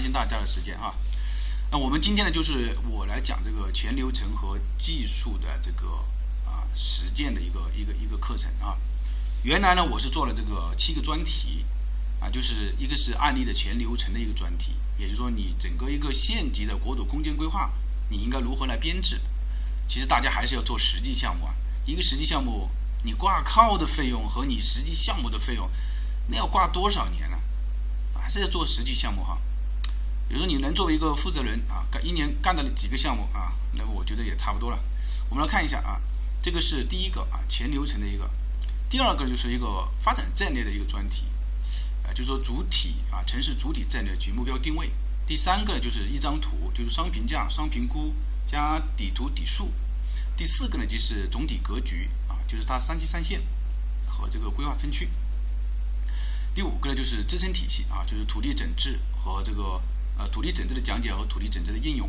贪心大家的时间啊。那我们今天呢，就是我来讲这个全流程和技术的这个啊实践的一个一个一个课程啊。原来呢，我是做了这个七个专题啊，就是一个是案例的全流程的一个专题，也就是说你整个一个县级的国土空间规划，你应该如何来编制？其实大家还是要做实际项目啊，一个实际项目。你挂靠的费用和你实际项目的费用，那要挂多少年呢？还是要做实际项目哈。比如说你能作为一个负责人啊，干一年干了几个项目啊，那么我觉得也差不多了。我们来看一下啊，这个是第一个啊，全流程的一个；第二个就是一个发展战略的一个专题，啊，就是说主体啊，城市主体战略及目标定位；第三个就是一张图，就是双评价、双评估加底图底数；第四个呢就是总体格局啊。就是它三级三线和这个规划分区。第五个呢，就是支撑体系啊，就是土地整治和这个呃土地整治的讲解和土地整治的应用。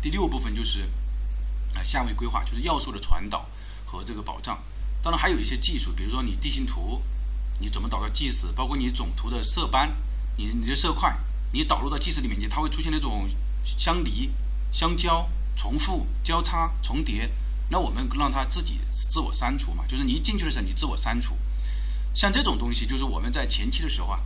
第六部分就是啊下位规划，就是要素的传导和这个保障。当然还有一些技术，比如说你地形图你怎么导到 GIS，包括你总图的色斑，你你的色块你导入到 GIS 里面去，它会出现那种相离、相交、重复、交叉、重叠。那我们让它自己自我删除嘛，就是你一进去的时候你自我删除，像这种东西就是我们在前期的时候啊，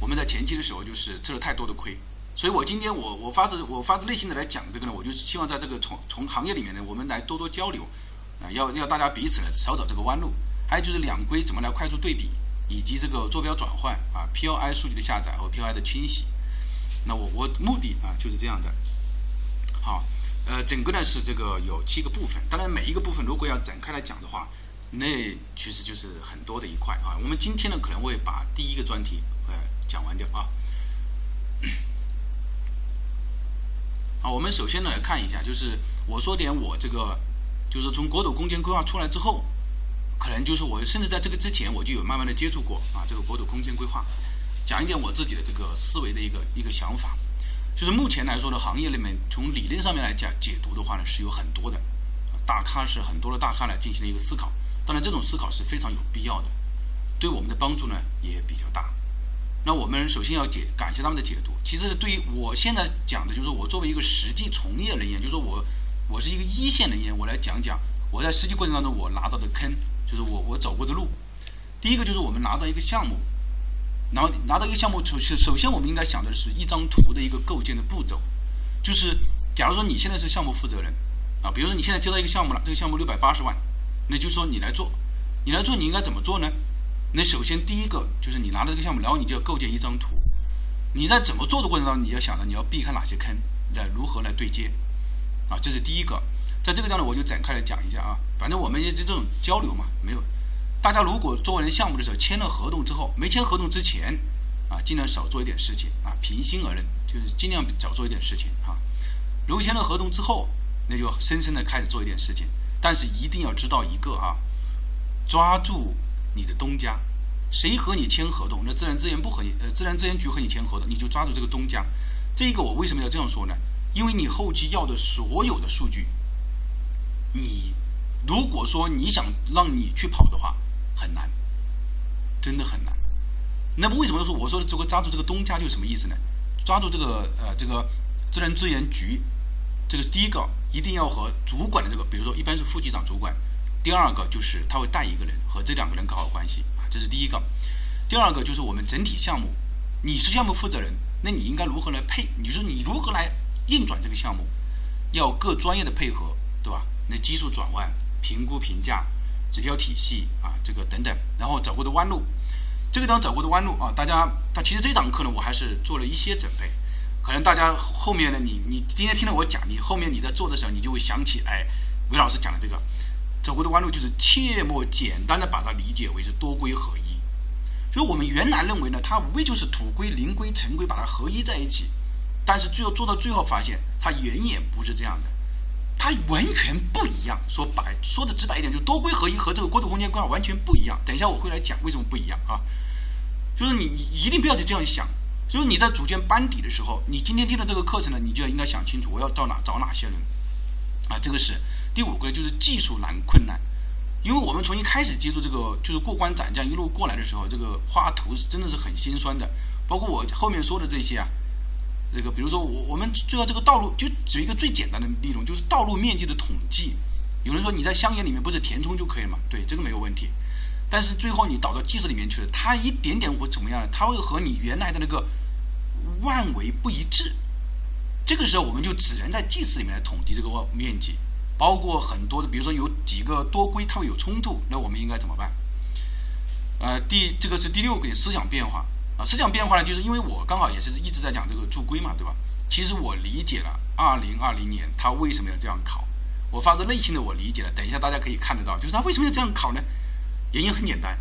我们在前期的时候就是吃了太多的亏，所以我今天我我发自我发自内心的来讲这个呢，我就是希望在这个从从行业里面呢，我们来多多交流，啊，要要大家彼此呢少走这个弯路，还有就是两规怎么来快速对比，以及这个坐标转换啊，P O I 数据的下载和 P O I 的清洗，那我我目的啊就是这样的，好。呃，整个呢是这个有七个部分，当然每一个部分如果要展开来讲的话，那其实就是很多的一块啊。我们今天呢可能会把第一个专题呃讲完掉啊。啊，我们首先呢来看一下，就是我说点我这个，就是从国土空间规划出来之后，可能就是我甚至在这个之前我就有慢慢的接触过啊这个国土空间规划，讲一点我自己的这个思维的一个一个想法。就是目前来说呢，行业里面从理论上面来讲解读的话呢，是有很多的，大咖是很多的大咖来进行了一个思考。当然，这种思考是非常有必要的，对我们的帮助呢也比较大。那我们首先要解感谢他们的解读。其实对于我现在讲的，就是我作为一个实际从业人员，就是说我我是一个一线人员，我来讲讲我在实际过程当中我拿到的坑，就是我我走过的路。第一个就是我们拿到一个项目。然后拿到一个项目，首先首先我们应该想的是一张图的一个构建的步骤，就是假如说你现在是项目负责人，啊，比如说你现在接到一个项目了，这个项目六百八十万，那就说你来做，你来做你应该怎么做呢？那首先第一个就是你拿到这个项目，然后你就要构建一张图，你在怎么做的过程当中，你要想着你要避开哪些坑，来如何来对接，啊，这是第一个，在这个地方呢，我就展开来讲一下啊，反正我们也就这种交流嘛，没有。大家如果做完项目的时候签了合同之后，没签合同之前，啊，尽量少做一点事情啊。平心而论，就是尽量少做一点事情啊。如果签了合同之后，那就深深的开始做一点事情。但是一定要知道一个啊，抓住你的东家，谁和你签合同，那自然资源部和你呃自然资源局和你签合同，你就抓住这个东家。这个我为什么要这样说呢？因为你后期要的所有的数据，你如果说你想让你去跑的话。很难，真的很难。那么为什么说我说的这个抓住这个东家就什么意思呢？抓住这个呃这个自然资源局，这个是第一个，一定要和主管的这个，比如说一般是副局长主管。第二个就是他会带一个人和这两个人搞好关系啊，这是第一个。第二个就是我们整体项目，你是项目负责人，那你应该如何来配？你说你如何来运转这个项目？要各专业的配合，对吧？那技术转换、评估评价。指标体系啊，这个等等，然后走过的弯路，这个地方走过的弯路啊，大家，他其实这堂课呢，我还是做了一些准备，可能大家后面呢，你你今天听了我讲，你后面你在做的时候，你就会想起，哎，韦老师讲的这个走过的弯路，就是切莫简单的把它理解为是多规合一，所以我们原来认为呢，它无非就是土规、灵规、城规把它合一在一起，但是最后做到最后发现，它远远不是这样的。它完全不一样，说白说的直白一点，就多规合一和这个国土空间规划完全不一样。等一下我会来讲为什么不一样啊，就是你一定不要去这样想，就是你在组建班底的时候，你今天听了这个课程呢，你就要应该想清楚我要到哪找哪些人。啊，这个是第五个就是技术难困难，因为我们从一开始接触这个就是过关斩将一路过来的时候，这个画图是真的是很心酸的，包括我后面说的这些啊。这个比如说我我们最后这个道路就举一个最简单的例子，就是道路面积的统计。有人说你在乡野里面不是填充就可以了嘛？对，这个没有问题。但是最后你导到计时里面去了，它一点点会怎么样呢？它会和你原来的那个万维不一致。这个时候我们就只能在计时里面来统计这个面积，包括很多的，比如说有几个多规它会有冲突，那我们应该怎么办？呃，第这个是第六个思想变化啊，思想变化呢，就是因为我刚好也是一直在讲这个铸规嘛，对吧？其实我理解了二零二零年他为什么要这样考，我发自内心的我理解了。等一下大家可以看得到，就是他为什么要这样考呢？原因很简单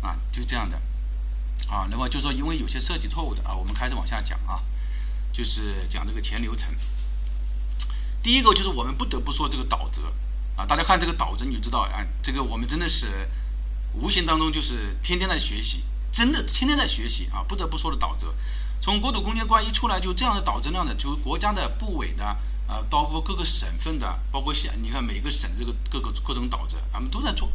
啊，就是这样的啊。那么就说因为有些设计错误的啊，我们开始往下讲啊。就是讲这个前流程。第一个就是我们不得不说这个导则啊，大家看这个导则你就知道啊，这个我们真的是无形当中就是天天在学习，真的天天在学习啊，不得不说的导则。从国土空间观一出来就这样的导则量的，就国家的部委的啊，包括各个省份的，包括县，你看每个省这个各个各种导则，咱们都在做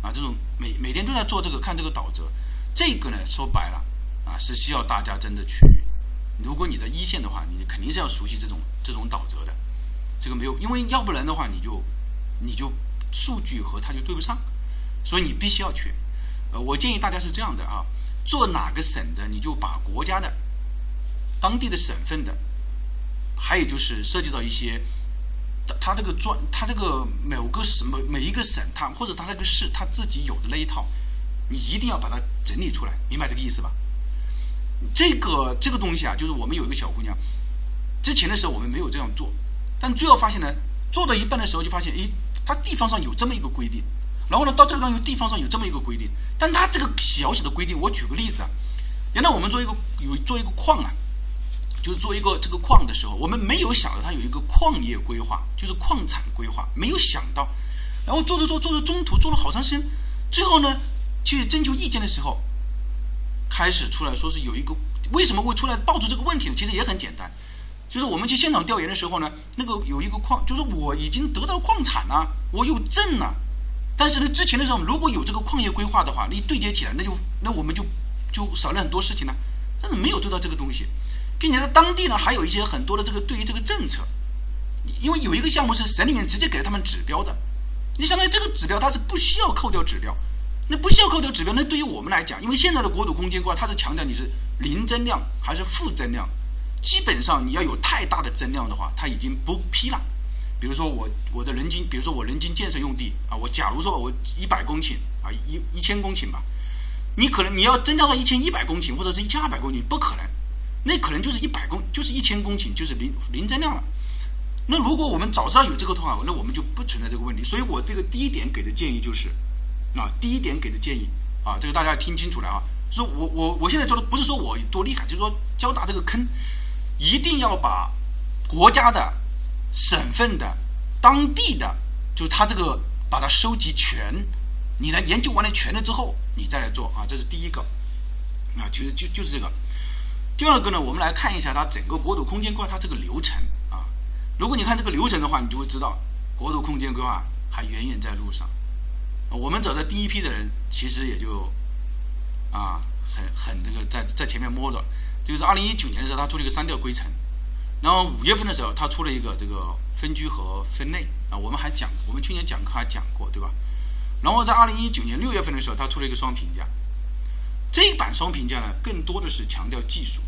啊，这种每每天都在做这个看这个导则，这个呢说白了啊，是需要大家真的去。如果你在一线的话，你肯定是要熟悉这种这种导则的，这个没有，因为要不然的话，你就你就数据和它就对不上，所以你必须要去。呃，我建议大家是这样的啊，做哪个省的，你就把国家的、当地的省份的，还有就是涉及到一些，它这个专，它这个某个省每每一个省，它或者它那个市，它自己有的那一套，你一定要把它整理出来，明白这个意思吧？这个这个东西啊，就是我们有一个小姑娘，之前的时候我们没有这样做，但最后发现呢，做到一半的时候就发现，诶，它地方上有这么一个规定，然后呢，到这个地方地方上有这么一个规定，但它这个小小的规定，我举个例子啊，原来我们做一个有做一个矿啊，就是做一个这个矿的时候，我们没有想到它有一个矿业规划，就是矿产规划，没有想到，然后做着做做着中途做了好长时间，最后呢，去征求意见的时候。开始出来说是有一个为什么会出来爆出这个问题呢？其实也很简单，就是我们去现场调研的时候呢，那个有一个矿，就是我已经得到矿产了，我有证了，但是呢，之前的时候如果有这个矿业规划的话，你对接起来，那就那我们就就少了很多事情了。但是没有对到这个东西，并且在当地呢还有一些很多的这个对于这个政策，因为有一个项目是省里面直接给了他们指标的，你相当于这个指标它是不需要扣掉指标。那不需要扣掉指标，那对于我们来讲，因为现在的国土空间规划，它是强调你是零增量还是负增量，基本上你要有太大的增量的话，它已经不批了。比如说我我的人均，比如说我人均建设用地啊，我假如说我一百公顷啊，一一千公顷吧，你可能你要增加到一千一百公顷或者是一千二百公顷，不可能，那可能就是一百公就是一千公顷就是零零增量了。那如果我们早知道有这个的话，那我们就不存在这个问题。所以我这个第一点给的建议就是。啊，第一点给的建议啊，这个大家听清楚了啊。说我我我现在做的不是说我多厉害，就是说交大这个坑，一定要把国家的、省份的、当地的，就是他这个把它收集全，你来研究完了全了之后，你再来做啊，这是第一个。啊，其实就就是这个。第二个呢，我们来看一下它整个国土空间规划它这个流程啊。如果你看这个流程的话，你就会知道国土空间规划还远远在路上。我们走的第一批的人，其实也就啊，很很这个在在前面摸着，就是二零一九年的时候，他出了一个三调规程，然后五月份的时候，他出了一个这个分区和分类啊，我们还讲，我们去年讲课还讲过，对吧？然后在二零一九年六月份的时候，他出了一个双评价，这一版双评价呢，更多的是强调技术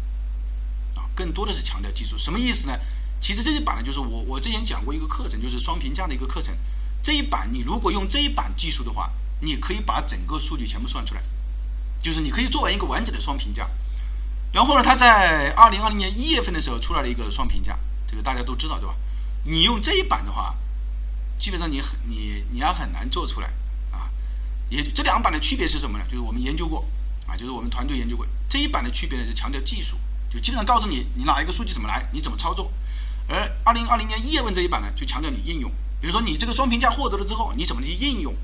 啊，更多的是强调技术，什么意思呢？其实这一版呢，就是我我之前讲过一个课程，就是双评价的一个课程。这一版你如果用这一版技术的话，你可以把整个数据全部算出来，就是你可以做完一个完整的双评价。然后呢，他在二零二零年一月份的时候出来了一个双评价，这个大家都知道对吧？你用这一版的话，基本上你很你你要很难做出来啊。也这两版的区别是什么呢？就是我们研究过啊，就是我们团队研究过这一版的区别呢是强调技术，就基本上告诉你你哪一个数据怎么来，你怎么操作。而二零二零年一月份这一版呢，就强调你应用。比如说你这个双评价获得了之后，你怎么去应用？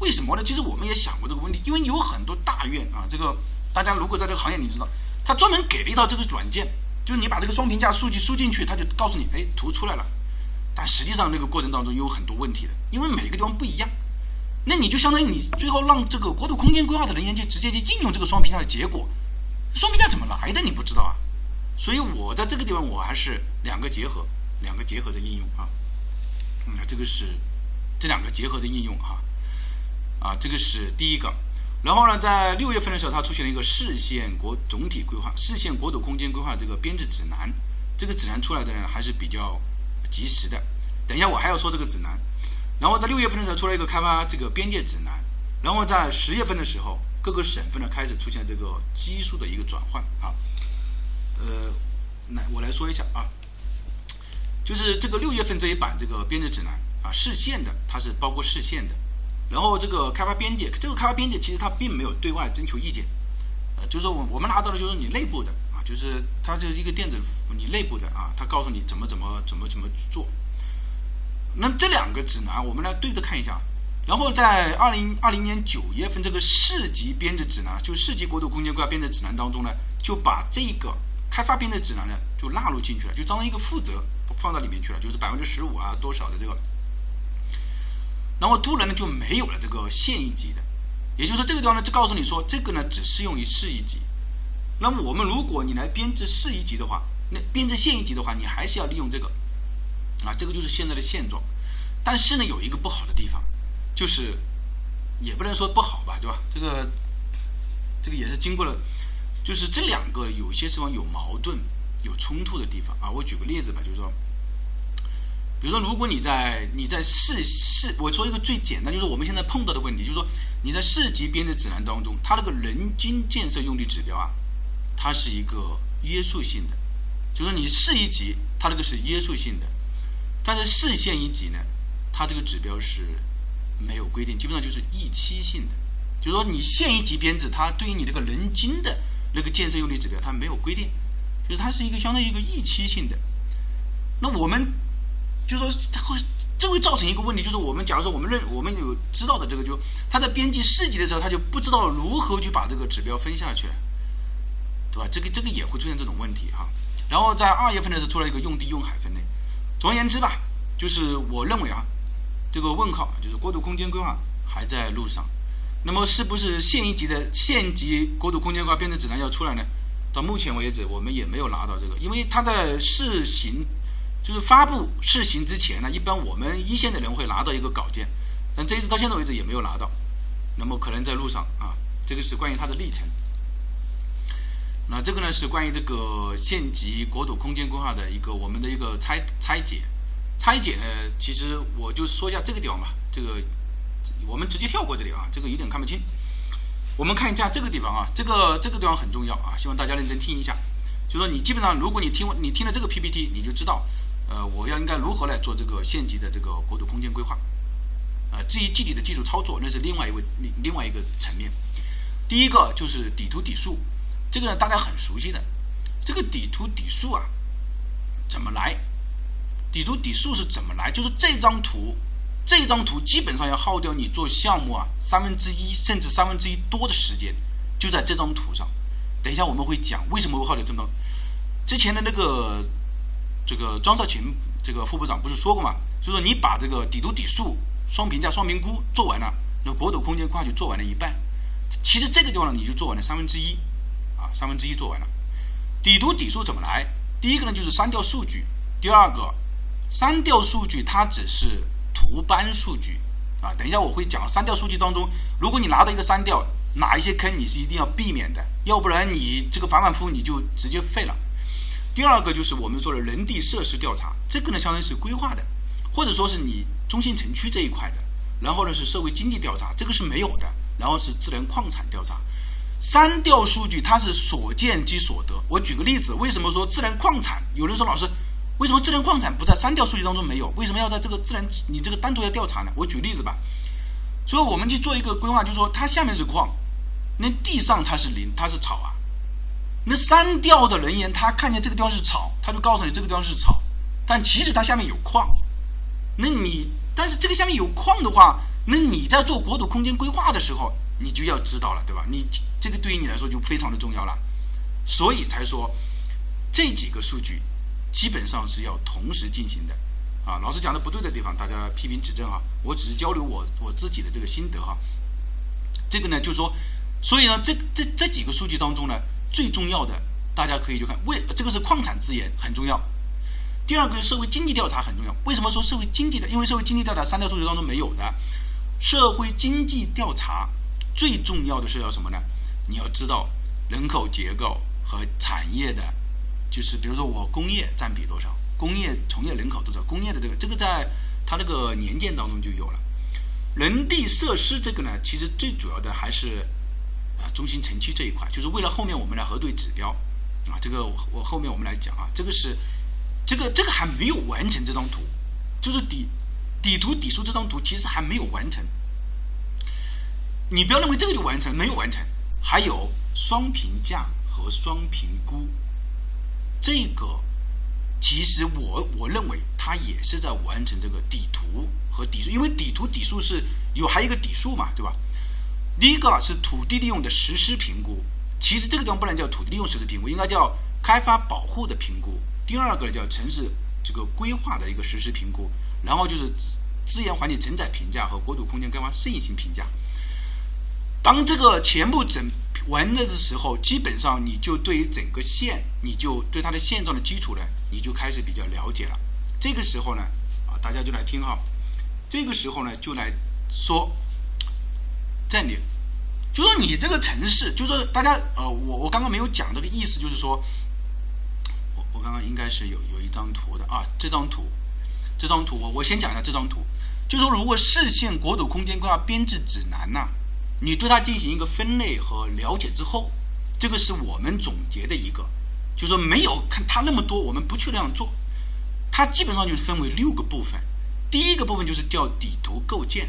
为什么呢？其实我们也想过这个问题，因为有很多大院啊，这个大家如果在这个行业，你知道，他专门给了一套这个软件，就是你把这个双评价数据输进去，他就告诉你，哎，图出来了。但实际上那个过程当中有很多问题的，因为每个地方不一样。那你就相当于你最后让这个国土空间规划的人员去直接去应用这个双评价的结果，双评价怎么来的你不知道啊？所以我在这个地方我还是两个结合，两个结合的应用啊。嗯，这个是这两个结合的应用哈。啊，这个是第一个。然后呢，在六月份的时候，它出现了一个市县国总体规划、市县国土空间规划这个编制指南。这个指南出来的呢，还是比较及时的。等一下，我还要说这个指南。然后在六月份的时候，出来一个开发这个边界指南。然后在十月份的时候，各个省份呢开始出现这个基数的一个转换啊。呃，来我来说一下啊，就是这个六月份这一版这个编制指南啊，市县的它是包括市县的。然后这个开发边界，这个开发边界其实它并没有对外征求意见，呃，就是说我我们拿到的就是你内部的啊，就是它就是一个电子你内部的啊，它告诉你怎么怎么怎么怎么做。那这两个指南我们来对着看一下，然后在二零二零年九月份这个市级编制指南，就市级国土空间规划编制指南当中呢，就把这个开发编制指南呢就纳入进去了，就当成一个负责放到里面去了，就是百分之十五啊多少的这个。然后突然呢就没有了这个县一级的，也就是说这个地方呢就告诉你说这个呢只适用于市一级。那么我们如果你来编制市一级的话，那编制县一级的话，你还是要利用这个，啊，这个就是现在的现状。但是呢有一个不好的地方，就是也不能说不好吧，对吧？这个这个也是经过了，就是这两个有些地方有矛盾、有冲突的地方啊。我举个例子吧，就是说。比如说，如果你在你在市市，我说一个最简单，就是我们现在碰到的问题，就是说你在市级编制指南当中，它那个人均建设用地指标啊，它是一个约束性的，就是说你市一级它那个是约束性的，但是市县一级呢，它这个指标是没有规定，基本上就是预期性的，就是说你县一级编制，它对于你这个人均的那个建设用地指标，它没有规定，就是它是一个相当于一个预期性的，那我们。就是说它会，这会造成一个问题，就是我们假如说我们认我们有知道的这个，就他在编辑市级的时候，他就不知道如何去把这个指标分下去，对吧？这个这个也会出现这种问题哈。然后在二月份的时候出来一个用地用海分类。总而言之吧，就是我认为啊，这个问号就是国土空间规划还在路上。那么是不是县一级的县级国土空间规划编制指南要出来呢？到目前为止，我们也没有拿到这个，因为它在试行。就是发布试行之前呢，一般我们一线的人会拿到一个稿件，但这一次到现在为止也没有拿到，那么可能在路上啊，这个是关于它的历程。那这个呢是关于这个县级国土空间规划的一个我们的一个拆拆解，拆解呢，其实我就说一下这个地方吧，这个我们直接跳过这里啊，这个有点看不清。我们看一下这个地方啊，这个这个地方很重要啊，希望大家认真听一下。就说你基本上，如果你听你听了这个 PPT，你就知道。呃，我要应该如何来做这个县级的这个国土空间规划？呃，至于具体的技术操作，那是另外一位另另外一个层面。第一个就是底图底数，这个呢大家很熟悉的。这个底图底数啊，怎么来？底图底数是怎么来？就是这张图，这张图基本上要耗掉你做项目啊三分之一甚至三分之一多的时间，就在这张图上。等一下我们会讲为什么会耗掉这么多。之前的那个。这个庄少群这个副部长不是说过吗？就说你把这个底图底数双评价双评估做完了，那国土空间规划就做完了一半。其实这个地方呢，你就做完了三分之一，啊，三分之一做完了。底图底数怎么来？第一个呢就是删掉数据，第二个删掉数据它只是图斑数据啊。等一下我会讲删掉数据当中，如果你拿到一个删掉，哪一些坑你是一定要避免的，要不然你这个反反复复你就直接废了。第二个就是我们说的人地设施调查，这个呢相当于是规划的，或者说是你中心城区这一块的，然后呢是社会经济调查，这个是没有的，然后是自然矿产调查。三调数据它是所见即所得。我举个例子，为什么说自然矿产？有人说老师，为什么自然矿产不在三调数据当中没有？为什么要在这个自然你这个单独要调查呢？我举例子吧。所以我们去做一个规划，就是说它下面是矿，那地上它是林，它是草啊。那删掉的人员，他看见这个地方是草，他就告诉你这个地方是草，但其实它下面有矿。那你，但是这个下面有矿的话，那你在做国土空间规划的时候，你就要知道了，对吧？你这个对于你来说就非常的重要了。所以才说这几个数据基本上是要同时进行的。啊，老师讲的不对的地方，大家批评指正哈。我只是交流我我自己的这个心得哈。这个呢，就是说，所以呢，这这这几个数据当中呢。最重要的，大家可以就看为这个是矿产资源很重要。第二个是社会经济调查很重要。为什么说社会经济的？因为社会经济调查三条数据当中没有的。社会经济调查最重要的是要什么呢？你要知道人口结构和产业的，就是比如说我工业占比多少，工业从业人口多少，工业的这个这个在它那个年鉴当中就有了。人地设施这个呢，其实最主要的还是中心城区这一块，就是为了后面我们来核对指标啊，这个我我后面我们来讲啊，这个是。这个这个还没有完成这张图，就是底底图底数这张图其实还没有完成。你不要认为这个就完成，没有完成，还有双评价和双评估，这个其实我我认为它也是在完成这个底图和底数，因为底图底数是有还有一个底数嘛，对吧？第一个是土地利用的实施评估，其实这个地方不能叫土地利用实施评估，应该叫开发保护的评估。第二个叫城市这个规划的一个实施评估，然后就是资源环境承载评价和国土空间开发适应性评价。当这个全部整完了的时候，基本上你就对于整个县，你就对它的现状的基础呢，你就开始比较了解了。这个时候呢，啊，大家就来听哈，这个时候呢，就来说战略，就说你这个城市，就说大家呃，我我刚刚没有讲这个意思，就是说。我我刚刚应该是有有一张图的啊，这张图，这张图我我先讲一下这张图，就说如果市县国土空间规划编制指南呐，你对它进行一个分类和了解之后，这个是我们总结的一个，就说没有看它那么多，我们不去那样做，它基本上就是分为六个部分，第一个部分就是叫底图构建，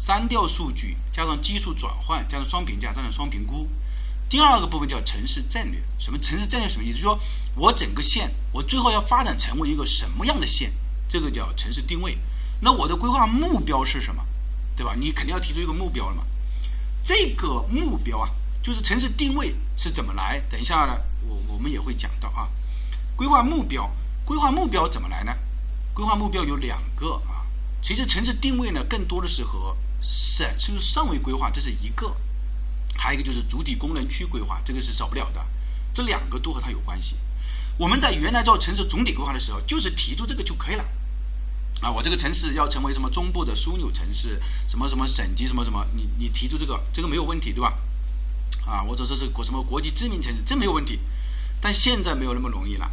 删掉数据加上基数转换加上双评价加上双评估。第二个部分叫城市战略，什么城市战略什么意思？就是说我整个县，我最后要发展成为一个什么样的县？这个叫城市定位。那我的规划目标是什么？对吧？你肯定要提出一个目标了嘛。这个目标啊，就是城市定位是怎么来？等一下呢，我我们也会讲到啊。规划目标，规划目标怎么来呢？规划目标有两个啊。其实城市定位呢，更多的是和省就是上位规划这是一个。还有一个就是主体功能区规划，这个是少不了的，这两个都和它有关系。我们在原来做城市总体规划的时候，就是提出这个就可以了。啊，我这个城市要成为什么中部的枢纽城市，什么什么省级什么什么，你你提出这个，这个没有问题，对吧？啊，或者说是国什么国际知名城市，这没有问题。但现在没有那么容易了，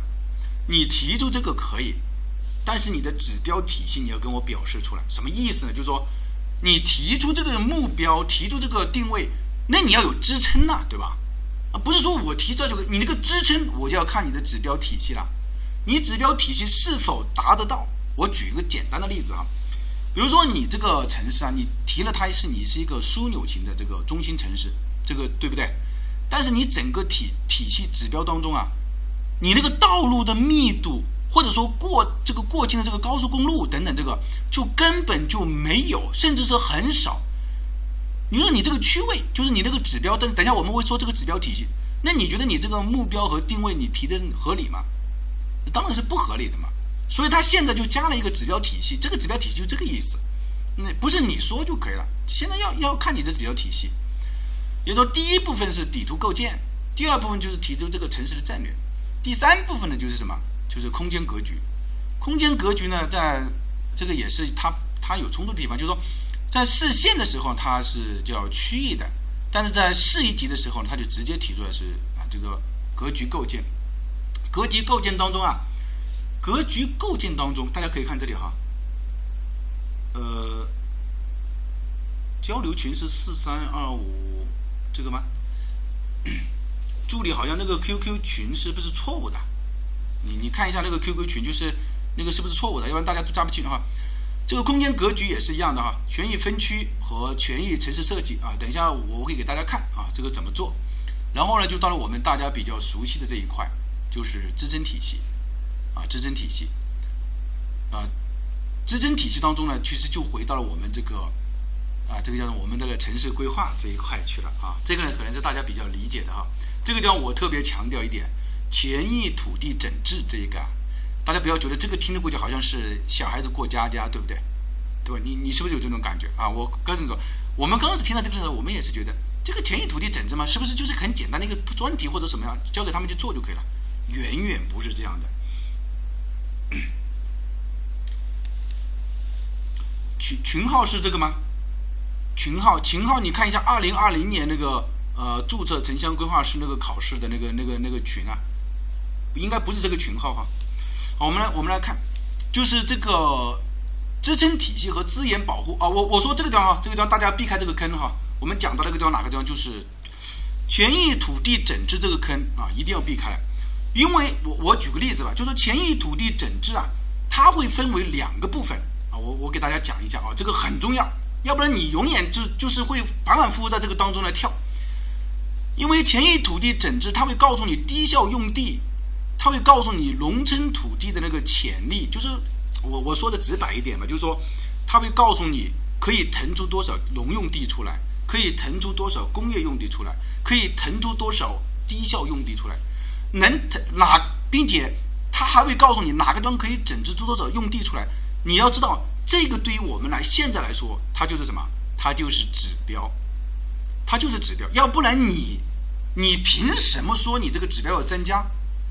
你提出这个可以，但是你的指标体系你要跟我表示出来，什么意思呢？就是说，你提出这个目标，提出这个定位。那你要有支撑呐，对吧？啊，不是说我提出来就你那个支撑，我就要看你的指标体系了。你指标体系是否达得到？我举一个简单的例子啊，比如说你这个城市啊，你提了它是你是一个枢纽型的这个中心城市，这个对不对？但是你整个体体系指标当中啊，你那个道路的密度，或者说过这个过境的这个高速公路等等，这个就根本就没有，甚至是很少。你说你这个区位就是你那个指标，等等下我们会说这个指标体系。那你觉得你这个目标和定位你提的合理吗？当然是不合理的嘛。所以他现在就加了一个指标体系，这个指标体系就这个意思。那不是你说就可以了，现在要要看你的指标体系。也就说，第一部分是底图构建，第二部分就是提出这个城市的战略，第三部分呢就是什么？就是空间格局。空间格局呢，在这个也是它它有冲突的地方，就是说。在市县的时候，它是叫区域的；但是在市一级的时候，它就直接提出来是啊，这个格局构建。格局构建当中啊，格局构建当中，大家可以看这里哈，呃，交流群是四三二五这个吗？助理好像那个 QQ 群是不是错误的？你你看一下那个 QQ 群，就是那个是不是错误的？要不然大家都加不进的话。这个空间格局也是一样的哈，权益分区和权益城市设计啊，等一下我会给大家看啊，这个怎么做。然后呢，就到了我们大家比较熟悉的这一块，就是支撑体系啊，支撑体系啊，支撑体系当中呢，其实就回到了我们这个啊，这个叫做我们这个城市规划这一块去了啊。这个呢，可能是大家比较理解的哈。这个地方我特别强调一点，权益土地整治这一个。大家不要觉得这个听着过去好像是小孩子过家家，对不对？对吧？你你是不是有这种感觉啊？我跟你说，我们刚开始听到这个时候，我们也是觉得这个权益土地整治嘛，是不是就是很简单的一个专题或者什么样，交给他们去做就可以了？远远不是这样的。群群号是这个吗？群号群号，你看一下二零二零年那个呃注册城乡规划师那个考试的那个那个那个群啊，应该不是这个群号哈。好，我们来我们来看，就是这个支撑体系和资源保护啊。我我说这个地方啊，这个地方大家避开这个坑哈。我们讲到那个地方哪个地方就是权益土地整治这个坑啊，一定要避开。因为我我举个例子吧，就是权益土地整治啊，它会分为两个部分啊。我我给大家讲一下啊，这个很重要，要不然你永远就就是会反反复复在这个当中来跳。因为权益土地整治，它会告诉你低效用地，它会告诉你农村土地的那个潜力，就是我我说的直白一点嘛，就是说，它会告诉你可以腾出多少农用地出来，可以腾出多少工业用地出来，可以腾出多少低效用地出来，能腾哪，并且它还会告诉你哪个地方可以整治出多少用地出来。你要知道，这个对于我们来现在来说，它就是什么？它就是指标，它就是指标。要不然你，你凭什么说你这个指标要增加？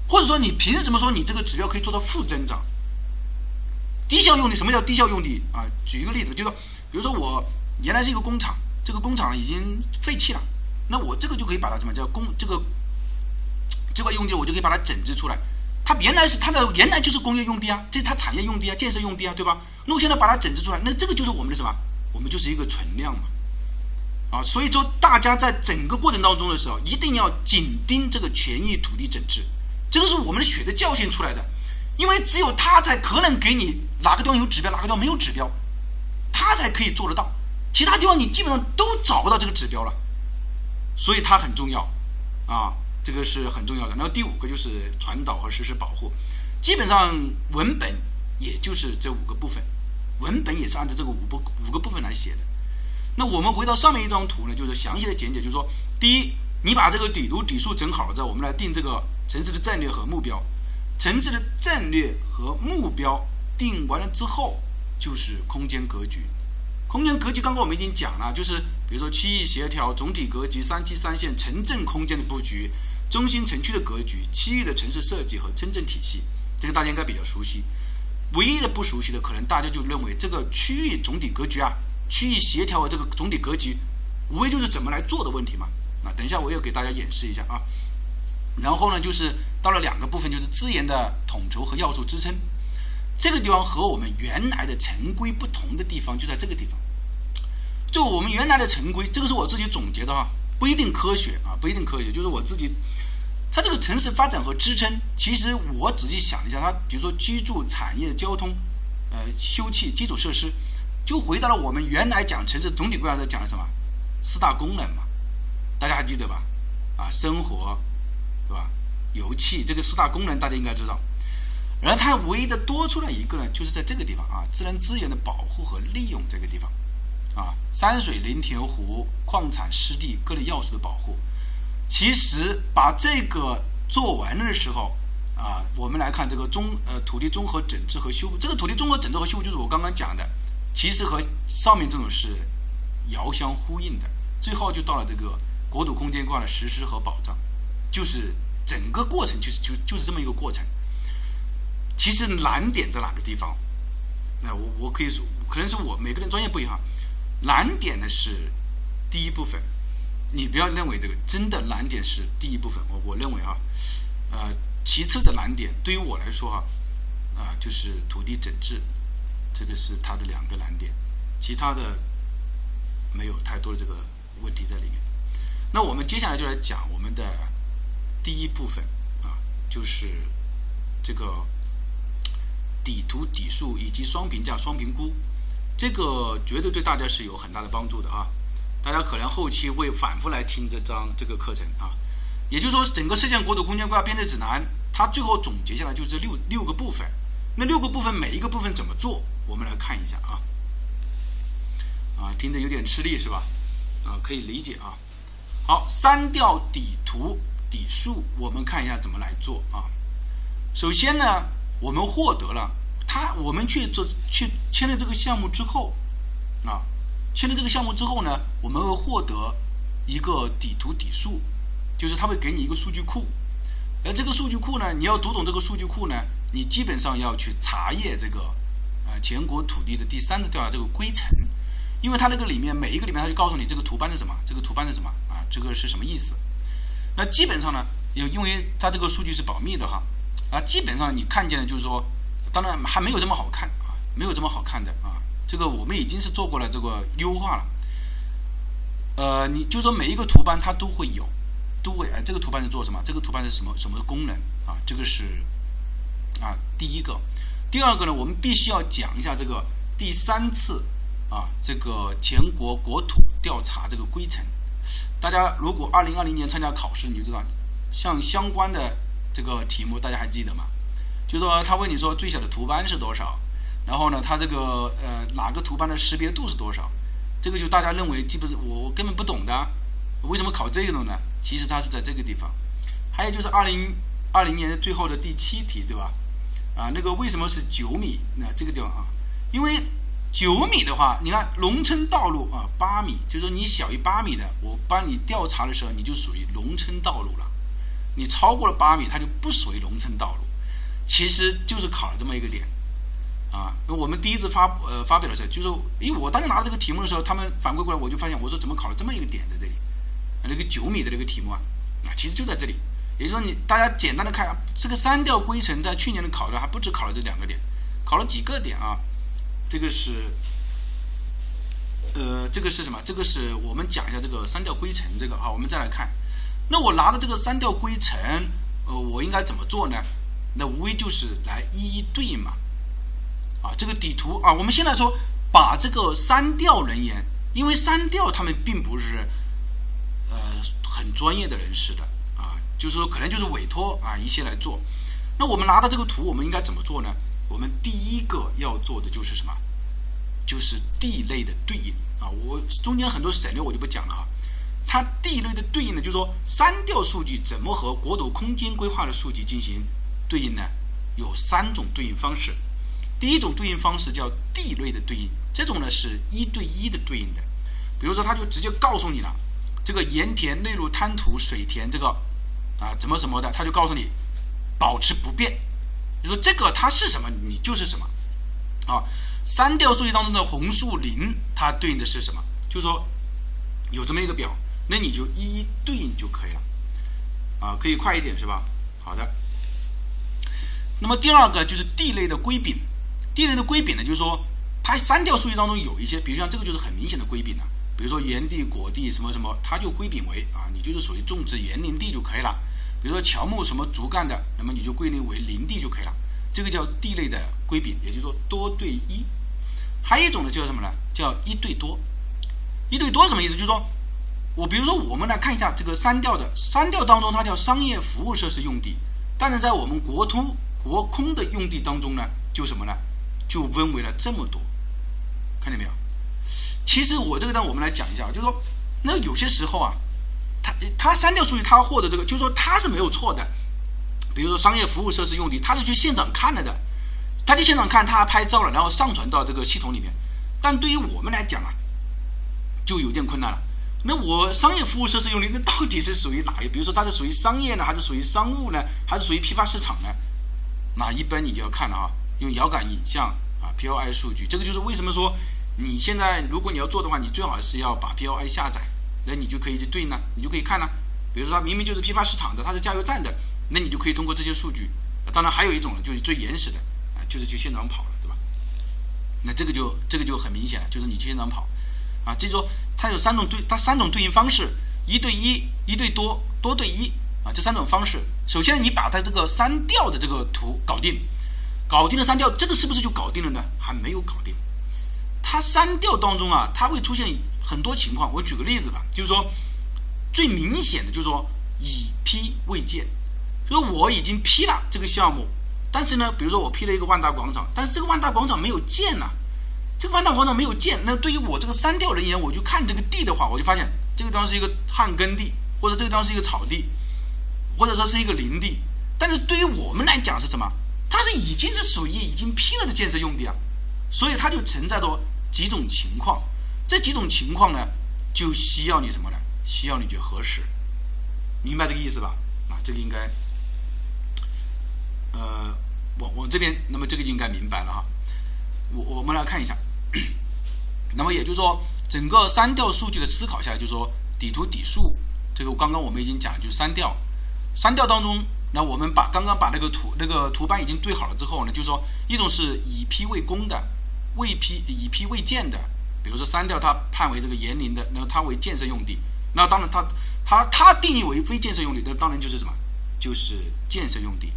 或者说你凭什么说你这个指标可以做到负增长？低效用地，什么叫低效用地啊？举一个例子，就是说，比如说我原来是一个工厂，这个工厂已经废弃了，那我这个就可以把它什么叫工这个这块用地，我就可以把它整治出来。它原来是它的原来就是工业用地啊，这是它产业用地啊，建设用地啊，对吧？那我现在把它整治出来，那这个就是我们的什么？我们就是一个存量嘛，啊，所以说大家在整个过程当中的时候，一定要紧盯这个权益土地整治，这个是我们的血的教训出来的，因为只有它才可能给你哪个地方有指标，哪个地方没有指标，它才可以做得到，其他地方你基本上都找不到这个指标了，所以它很重要，啊。这个是很重要的。然后第五个就是传导和实施保护，基本上文本也就是这五个部分，文本也是按照这个五部五个部分来写的。那我们回到上面一张图呢，就是详细的简解，就是说，第一，你把这个底图底数整好了之后，我们来定这个城市的战略和目标。城市的战略和目标定完了之后，就是空间格局。空间格局刚刚我们已经讲了，就是比如说区域协调、总体格局、三期三线、城镇空间的布局。中心城区的格局、区域的城市设计和村镇体系，这个大家应该比较熟悉。唯一的不熟悉的，可能大家就认为这个区域总体格局啊，区域协调和这个总体格局，无非就是怎么来做的问题嘛。那，等一下我又给大家演示一下啊。然后呢，就是到了两个部分，就是资源的统筹和要素支撑。这个地方和我们原来的城规不同的地方就在这个地方。就我们原来的城规，这个是我自己总结的哈。不一定科学啊，不一定科学，就是我自己。它这个城市发展和支撑，其实我仔细想一下，它比如说居住、产业、交通，呃，休憩、基础设施，就回到了我们原来讲城市总体规划在讲的什么四大功能嘛，大家还记得吧？啊，生活，是吧？油气这个四大功能大家应该知道。然后它唯一的多出来一个呢，就是在这个地方啊，自然资源的保护和利用这个地方。啊，山水林田湖、矿产湿地各类要素的保护，其实把这个做完了的时候，啊，我们来看这个综呃土地综合整治和修复，这个土地综合整治和修复就是我刚刚讲的，其实和上面这种是遥相呼应的。最后就到了这个国土空间规划的实施和保障，就是整个过程就是就就是这么一个过程。其实难点在哪个地方？那我我可以说，可能是我每个人专业不一样。难点呢是第一部分，你不要认为这个真的难点是第一部分。我我认为哈，呃，其次的难点对于我来说哈，啊，就是土地整治，这个是它的两个难点，其他的没有太多的这个问题在里面。那我们接下来就来讲我们的第一部分啊，就是这个底图底数以及双评价双评估。这个绝对对大家是有很大的帮助的啊！大家可能后期会反复来听这章这个课程啊。也就是说，整个《事件国土空间规划编制指南》它最后总结下来就是这六六个部分。那六个部分每一个部分怎么做？我们来看一下啊。啊，听着有点吃力是吧？啊，可以理解啊。好，删掉底图底数，我们看一下怎么来做啊。首先呢，我们获得了。他我们去做去签了这个项目之后，啊，签了这个项目之后呢，我们会获得一个底图底数，就是它会给你一个数据库。而这个数据库呢，你要读懂这个数据库呢，你基本上要去查阅这个啊全国土地的第三次调查这个规程，因为它那个里面每一个里面它就告诉你这个图班是什么，这个图班是什么啊，这个是什么意思。那基本上呢，因因为它这个数据是保密的哈，啊，基本上你看见的就是说，当然还没有这么好看啊，没有这么好看的啊，这个我们已经是做过了这个优化了。呃，你就说每一个图班它都会有。都会哎，这个图盘是做什么？这个图盘是什么什么功能啊？这个是啊，第一个。第二个呢，我们必须要讲一下这个第三次啊，这个全国国土调查这个规程。大家如果二零二零年参加考试，你就知道，像相关的这个题目，大家还记得吗？就是说他问你说最小的图班是多少，然后呢，他这个呃哪个图班的识别度是多少？这个就大家认为基本是我我根本不懂的。为什么考这个呢？其实它是在这个地方。还有就是二零二零年的最后的第七题，对吧？啊，那个为什么是九米？那这个地方啊，因为九米的话，你看农村道路啊，八米，就是说你小于八米的，我帮你调查的时候，你就属于农村道路了。你超过了八米，它就不属于农村道路。其实就是考了这么一个点啊。我们第一次发呃发表的时候，就是因为我当时拿到这个题目的时候，他们反馈过来，我就发现，我说怎么考了这么一个点在这里？那个九米的那个题目啊，啊，其实就在这里。也就是说，你大家简单的看这个三调规程，在去年的考的还不止考了这两个点，考了几个点啊？这个是，呃，这个是什么？这个是我们讲一下这个三调规程这个啊。我们再来看，那我拿的这个三调规程，呃，我应该怎么做呢？那无非就是来一一对应嘛。啊，这个底图啊，我们先来说，把这个三调人员，因为三调他们并不是呃。很专业的人士的啊，就是说可能就是委托啊一些来做。那我们拿到这个图，我们应该怎么做呢？我们第一个要做的就是什么？就是地类的对应啊。我中间很多省略我就不讲了啊。它地类的对应呢，就是说三调数据怎么和国土空间规划的数据进行对应呢？有三种对应方式。第一种对应方式叫地类的对应，这种呢是一对一的对应的。比如说，他就直接告诉你了。这个盐田内陆滩涂水田这个啊怎么什么的，他就告诉你保持不变。你说这个它是什么，你就是什么啊。三调数据当中的红树林，它对应的是什么？就是说有这么一个表，那你就一一对应就可以了啊。可以快一点是吧？好的。那么第二个就是地类的归丙，地类的归丙呢，就是说它三调数据当中有一些，比如像这个就是很明显的归丙了。比如说盐地、果地什么什么，它就归丙为啊，你就是属于种植园林地就可以了。比如说乔木什么竹干的，那么你就归类为林地就可以了。这个叫地类的归丙，也就是说多对一。还有一种呢，叫什么呢？叫一对多。一对多什么意思？就是说我比如说我们来看一下这个三调的三调当中，它叫商业服务设施用地，但是在我们国土国空的用地当中呢，就什么呢？就分为了这么多，看见没有？其实我这个呢，我们来讲一下，就是说，那有些时候啊，他他删掉数据，他获得这个，就是说他是没有错的。比如说商业服务设施用地，他是去现场看了的，他去现场看，他拍照了，然后上传到这个系统里面。但对于我们来讲啊，就有点困难了。那我商业服务设施用地，那到底是属于哪一？比如说它是属于商业呢，还是属于商务呢，还是属于批发市场呢？那一般你就要看了啊，用遥感影像啊，P O I 数据，这个就是为什么说。你现在如果你要做的话，你最好是要把 P O I 下载，那你就可以去对应呢，你就可以看呢。比如说它明明就是批发市场的，它是加油站的，那你就可以通过这些数据。当然还有一种呢，就是最原始的啊，就是去现场跑了，对吧？那这个就这个就很明显了，就是你去现场跑啊。这说它有三种对，它三种对应方式：一对一、一对多、多对一啊。这三种方式，首先你把它这个三调的这个图搞定，搞定了三调，这个是不是就搞定了呢？还没有搞定。它三调当中啊，它会出现很多情况。我举个例子吧，就是说最明显的就是说已批未建，就是我已经批了这个项目，但是呢，比如说我批了一个万达广场，但是这个万达广场没有建呐，这个万达广场没有建，那对于我这个三调人员，我就看这个地的话，我就发现这个地方是一个旱耕地，或者这个地方是一个草地，或者说是一个林地。但是对于我们来讲是什么？它是已经是属于已经批了的建设用地啊，所以它就存在着。几种情况，这几种情况呢，就需要你什么呢？需要你去核实，明白这个意思吧？啊，这个应该，呃，我我这边，那么这个就应该明白了哈。我我们来看一下，那么也就是说，整个删掉数据的思考下来，就是说底图底数，这个刚刚我们已经讲，就是删掉，删掉当中，那我们把刚刚把那个图那个图板已经对好了之后呢，就是说一种是以批未公的，未批以批未建的，比如说删掉它判为这个园林的，那它为建设用地，那当然它它它定义为非建设用地，那当然就是什么，就是建设用地。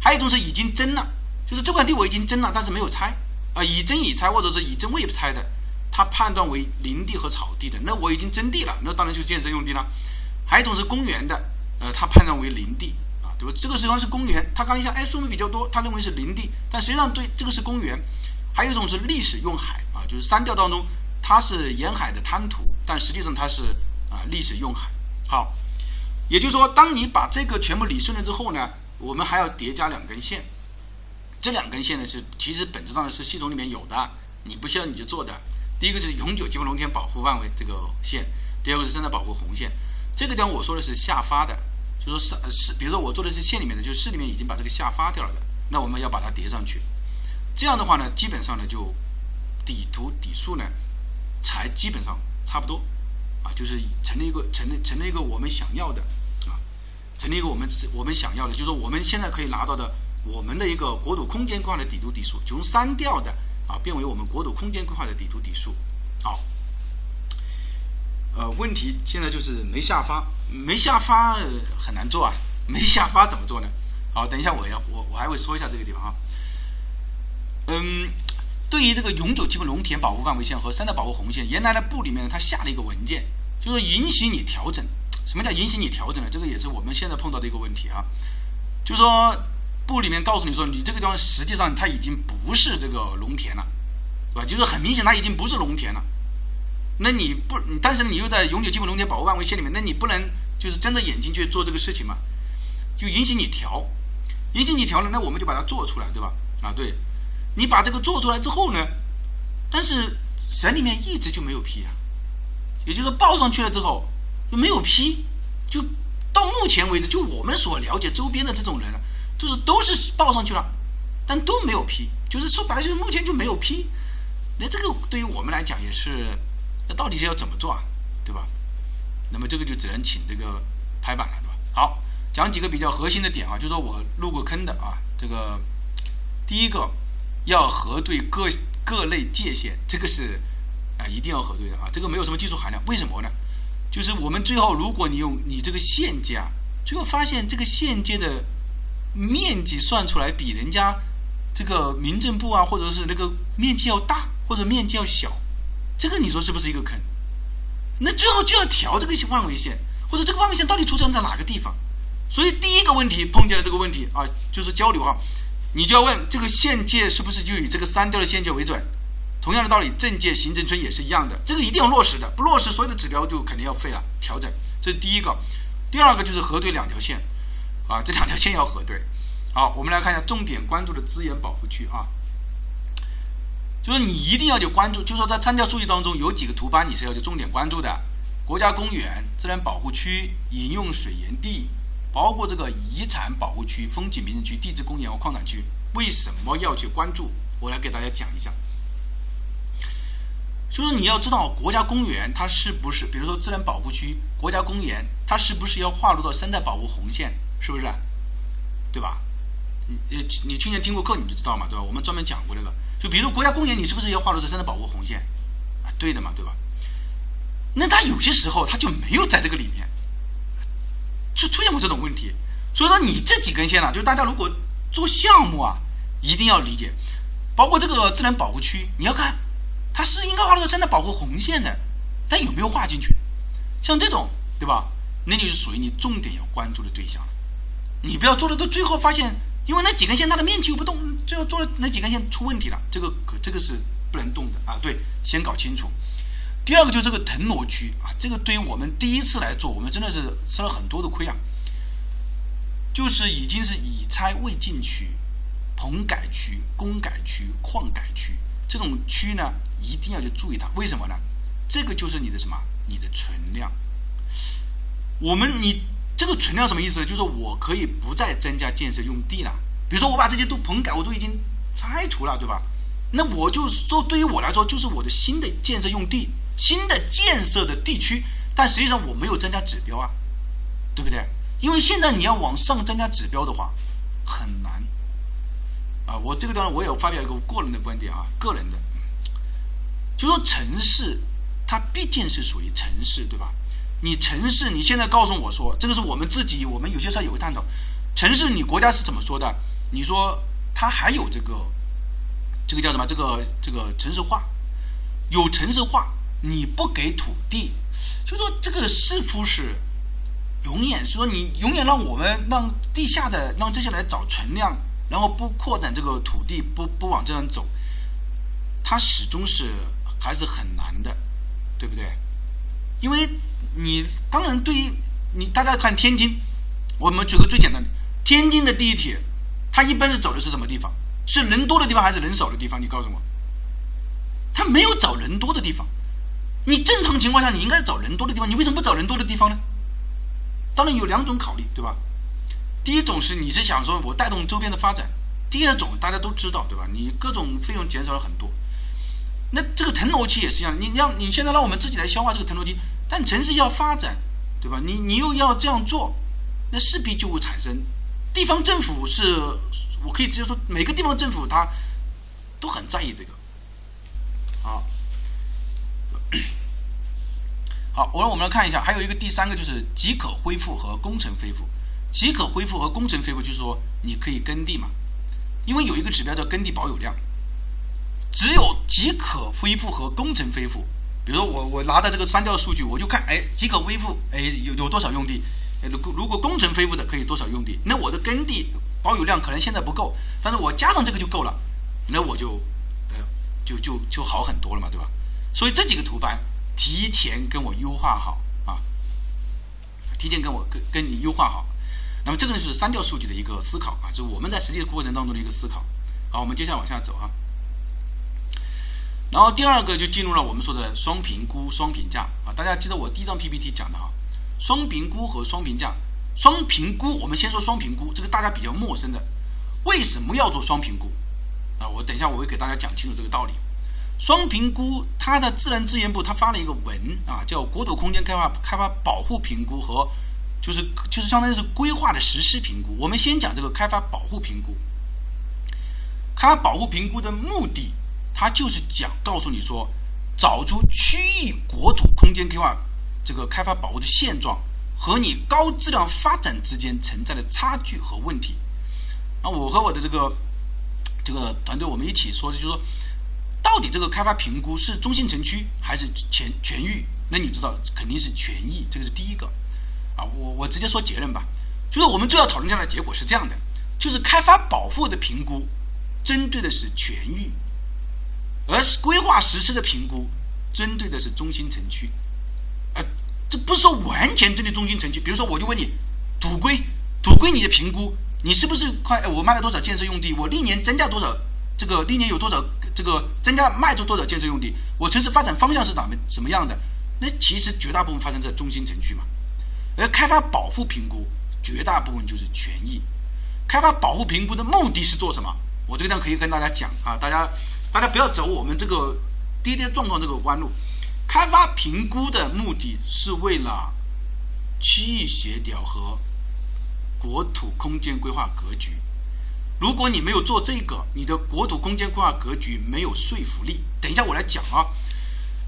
还有一种是已经征了，就是这块地我已经征了，但是没有拆。啊，已征已拆或者是已征未拆的，他判断为林地和草地的，那我已经征地了，那当然就建设用地了。还有一种是公园的，呃，他判断为林地啊，对吧？这个实际上是公园，他看一下，哎，树木比较多，他认为是林地，但实际上对这个是公园。还有一种是历史用海啊，就是删掉当中它是沿海的滩涂，但实际上它是啊历史用海。好，也就是说，当你把这个全部理顺了之后呢，我们还要叠加两根线。这两根线呢是其实本质上呢是系统里面有的，你不需要你就做的。第一个是永久基本农田保护范围这个线，第二个是生态保护红线。这个地方我说的是下发的，就说是是，比如说我做的是县里面的，就是市里面已经把这个下发掉了的，那我们要把它叠上去。这样的话呢，基本上呢就底图底数呢才基本上差不多啊，就是成了一个成了成了一个我们想要的啊，成了一个我们我们想要的，就是我们现在可以拿到的。我们的一个国土空间规划的底图底数，从删掉的啊变为我们国土空间规划的底图底数。好，呃，问题现在就是没下发，没下发很难做啊，没下发怎么做呢？好，等一下我要我我还会说一下这个地方啊。嗯，对于这个永久基本农田保护范围线和生态保护红线，原来的部里面呢，它下了一个文件，就是允许你调整。什么叫允许你调整呢？这个也是我们现在碰到的一个问题啊，就说。部里面告诉你说，你这个地方实际上它已经不是这个农田了，是吧？就是很明显它已经不是农田了。那你不，但是你又在永久基本农田保护范围线里面，那你不能就是睁着眼睛去做这个事情嘛？就允许你调，允许你调了，那我们就把它做出来，对吧？啊，对，你把这个做出来之后呢，但是省里面一直就没有批啊，也就是报上去了之后就没有批，就到目前为止，就我们所了解周边的这种人啊。就是都是报上去了，但都没有批，就是说白了就是目前就没有批。那这个对于我们来讲也是，那到底是要怎么做啊？对吧？那么这个就只能请这个拍板了，对吧？好，讲几个比较核心的点啊，就说我入过坑的啊，这个第一个要核对各各类界限，这个是啊一定要核对的啊，这个没有什么技术含量。为什么呢？就是我们最后如果你用你这个线界啊，最后发现这个线界的。面积算出来比人家这个民政部啊，或者是那个面积要大，或者面积要小，这个你说是不是一个坑？那最后就要调这个范围线，或者这个范围线到底出生在哪个地方？所以第一个问题碰见了这个问题啊，就是交流啊，你就要问这个县界是不是就以这个删掉的县界为准？同样的道理，镇界行政村也是一样的，这个一定要落实的，不落实所有的指标就肯定要废了，调整。这是第一个，第二个就是核对两条线。啊，这两条线要核对。好，我们来看一下重点关注的资源保护区啊，就是你一定要去关注，就是说在参照数据当中有几个图斑你是要去重点关注的：国家公园、自然保护区、饮用水源地，包括这个遗产保护区、风景名胜区、地质公园和矿产区。为什么要去关注？我来给大家讲一下。就是你要知道国家公园它是不是，比如说自然保护区、国家公园，它是不是要划入到生态保护红线？是不是？对吧？你你你去年听过课你就知道嘛，对吧？我们专门讲过这个，就比如国家公园，你是不是要划入这生态保护红线？啊，对的嘛，对吧？那它有些时候它就没有在这个里面，就出现过这种问题。所以说你这几根线呢，就是大家如果做项目啊，一定要理解，包括这个自然保护区，你要看它是应该划入生态保护红线的，但有没有划进去？像这种，对吧？那就是属于你重点要关注的对象了。你不要做了到最后发现，因为那几根线它的面积又不动，最后做了那几根线出问题了，这个可这个是不能动的啊！对，先搞清楚。第二个就是这个腾挪区啊，这个对于我们第一次来做，我们真的是吃了很多的亏啊。就是已经是已拆未进区、棚改区、工改区、矿改区这种区呢，一定要去注意它。为什么呢？这个就是你的什么？你的存量。我们你这个存量什么意思呢？就是我可以不再增加建设用地了。比如说我把这些都棚改，我都已经拆除了，对吧？那我就说，对于我来说，就是我的新的建设用地，新的建设的地区。但实际上我没有增加指标啊，对不对？因为现在你要往上增加指标的话，很难。啊，我这个地方我也发表一个个人的观点啊，个人的，就说城市它毕竟是属于城市，对吧？你城市你现在告诉我说，这个是我们自己，我们有些时候也会探讨，城市你国家是怎么说的？你说它还有这个，这个叫什么？这个这个城市化，有城市化，你不给土地。所以说，这个是不是永远说你永远让我们让地下的让这些来找存量，然后不扩展这个土地，不不往这样走，它始终是还是很难的，对不对？因为你当然对于你大家看天津，我们举个最简单的，天津的地铁，它一般是走的是什么地方？是人多的地方还是人少的地方？你告诉我，它没有找人多的地方。你正常情况下，你应该找人多的地方，你为什么不找人多的地方呢？当然有两种考虑，对吧？第一种是你是想说我带动周边的发展，第二种大家都知道，对吧？你各种费用减少了很多，那这个腾挪期也是一样，你让你现在让我们自己来消化这个腾挪期，但城市要发展，对吧？你你又要这样做，那势必就会产生地方政府是，我可以直接说，每个地方政府他都很在意这个，好。好，我让我们来看一下，还有一个第三个就是即可恢复和工程恢复。即可恢复和工程恢复就是说你可以耕地嘛，因为有一个指标叫耕地保有量。只有即可恢复和工程恢复，比如说我我拿到这个删掉数据，我就看，哎，即可恢复，哎，有有多少用地？如果如果工程恢复的可以多少用地？那我的耕地保有量可能现在不够，但是我加上这个就够了，那我就，呃，就就就好很多了嘛，对吧？所以这几个图盘提前跟我优化好啊，提前跟我跟跟你优化好。那么这个呢就是删掉数据的一个思考啊，就是我们在实际的过程当中的一个思考。好，我们接下来往下走啊。然后第二个就进入了我们说的双评估、双评价啊。大家记得我第一张 PPT 讲的哈，双评估和双评价。双评估，我们先说双评估，这个大家比较陌生的，为什么要做双评估啊？我等一下我会给大家讲清楚这个道理。双评估，它的自然资源部他发了一个文啊，叫《国土空间开发开发保护评估》和就是就是相当于是规划的实施评估。我们先讲这个开发保护评估。开发保护评估的目的，它就是讲告诉你说，找出区域国土空间开发这个开发保护的现状和你高质量发展之间存在的差距和问题。那我和我的这个这个团队，我们一起说的，就是说。到底这个开发评估是中心城区还是全全域？那你知道肯定是全域，这个是第一个。啊，我我直接说结论吧，就是我们最要讨论下来的结果是这样的：就是开发保护的评估针对的是全域，而规划实施的评估针对的是中心城区。呃，这不是说完全针对中心城区。比如说，我就问你，土规土规你的评估，你是不是快？我卖了多少建设用地？我历年增加多少？这个历年有多少？这个增加卖出多少建设用地？我城市发展方向是哪么什么样的？那其实绝大部分发生在中心城区嘛。而开发保护评估绝大部分就是权益。开发保护评估的目的是做什么？我这个地方可以跟大家讲啊，大家大家不要走我们这个跌跌撞撞这个弯路。开发评估的目的是为了区域协调和国土空间规划格局。如果你没有做这个，你的国土空间规划格局没有说服力。等一下我来讲啊。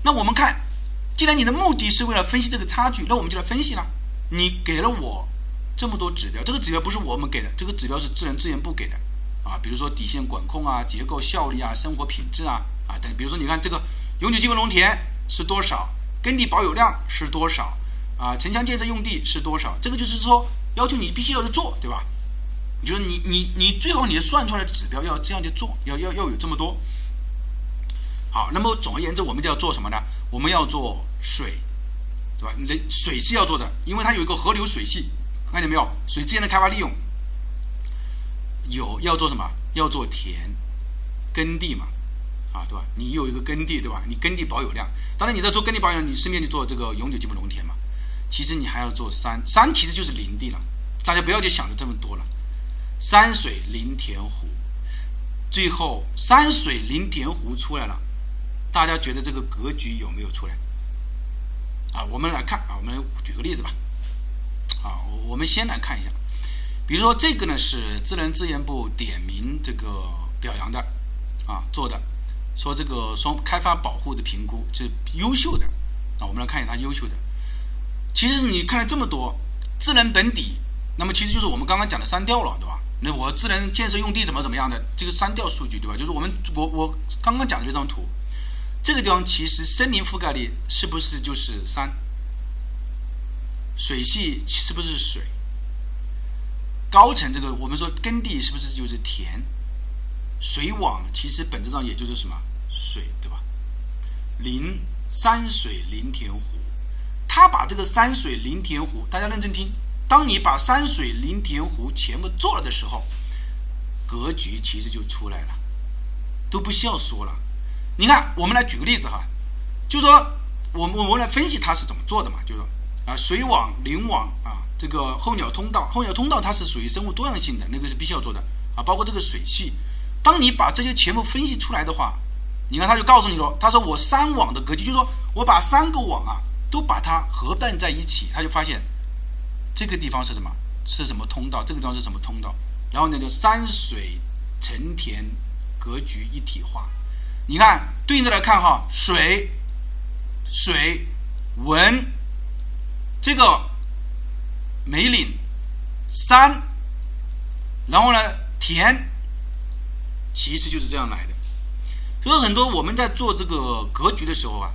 那我们看，既然你的目的是为了分析这个差距，那我们就来分析了。你给了我这么多指标，这个指标不是我们给的，这个指标是自然资源部给的啊。比如说底线管控啊、结构效率啊、生活品质啊啊等。比如说你看这个永久基本农田是多少，耕地保有量是多少啊，城乡建设用地是多少，这个就是说要求你必须要去做，对吧？就是你你你最好你算出来的指标要这样去做，要要要有这么多。好，那么总而言之，我们就要做什么呢？我们要做水，对吧？人水是要做的，因为它有一个河流水系，看见没有？水资源的开发利用有要做什么？要做田耕地嘛，啊，对吧？你有一个耕地，对吧？你耕地保有量，当然你在做耕地保有量，你顺便就做这个永久基本农田嘛。其实你还要做山，山其实就是林地了。大家不要去想的这么多了。山水林田湖，最后山水林田湖出来了，大家觉得这个格局有没有出来？啊，我们来看啊，我们举个例子吧。啊，我们先来看一下，比如说这个呢是自然资源部点名这个表扬的啊做的，说这个双开发保护的评估是优秀的啊，我们来看一下它优秀的。其实你看了这么多自然本底，那么其实就是我们刚刚讲的删掉了，对吧？那我智能建设用地怎么怎么样的这个删掉数据，对吧？就是我们我我刚刚讲的这张图，这个地方其实森林覆盖率是不是就是山？水系是不是水？高层这个我们说耕地是不是就是田？水网其实本质上也就是什么水，对吧？林山水林田湖，他把这个山水林田湖，大家认真听。当你把山水林田湖全部做了的时候，格局其实就出来了，都不需要说了。你看，我们来举个例子哈，就说我们我们来分析它是怎么做的嘛，就说啊，水网、林网啊，这个候鸟通道，候鸟通道它是属于生物多样性的，那个是必须要做的啊，包括这个水系。当你把这些全部分析出来的话，你看他就告诉你了，他说我三网的格局，就是说我把三个网啊都把它合办在一起，他就发现。这个地方是什么？是什么通道？这个地方是什么通道？然后呢，就山水成田格局一体化。你看，对应着来看哈，水、水、文，这个梅岭、山，然后呢，田，其实就是这样来的。所以很多我们在做这个格局的时候啊，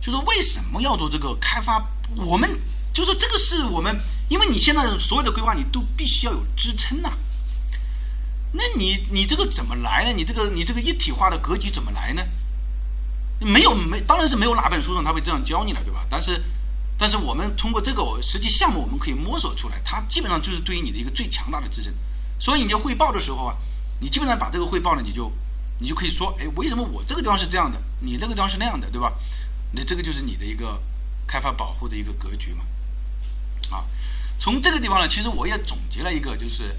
就是为什么要做这个开发？我们。就说这个是我们，因为你现在所有的规划你都必须要有支撑呐。那你你这个怎么来呢？你这个你这个一体化的格局怎么来呢？没有没当然是没有哪本书上他会这样教你了，对吧？但是但是我们通过这个实际项目，我们可以摸索出来，它基本上就是对于你的一个最强大的支撑。所以你在汇报的时候啊，你基本上把这个汇报呢，你就你就可以说，哎，为什么我这个地方是这样的，你那个地方是那样的，对吧？那这个就是你的一个开发保护的一个格局嘛。啊，从这个地方呢，其实我也总结了一个，就是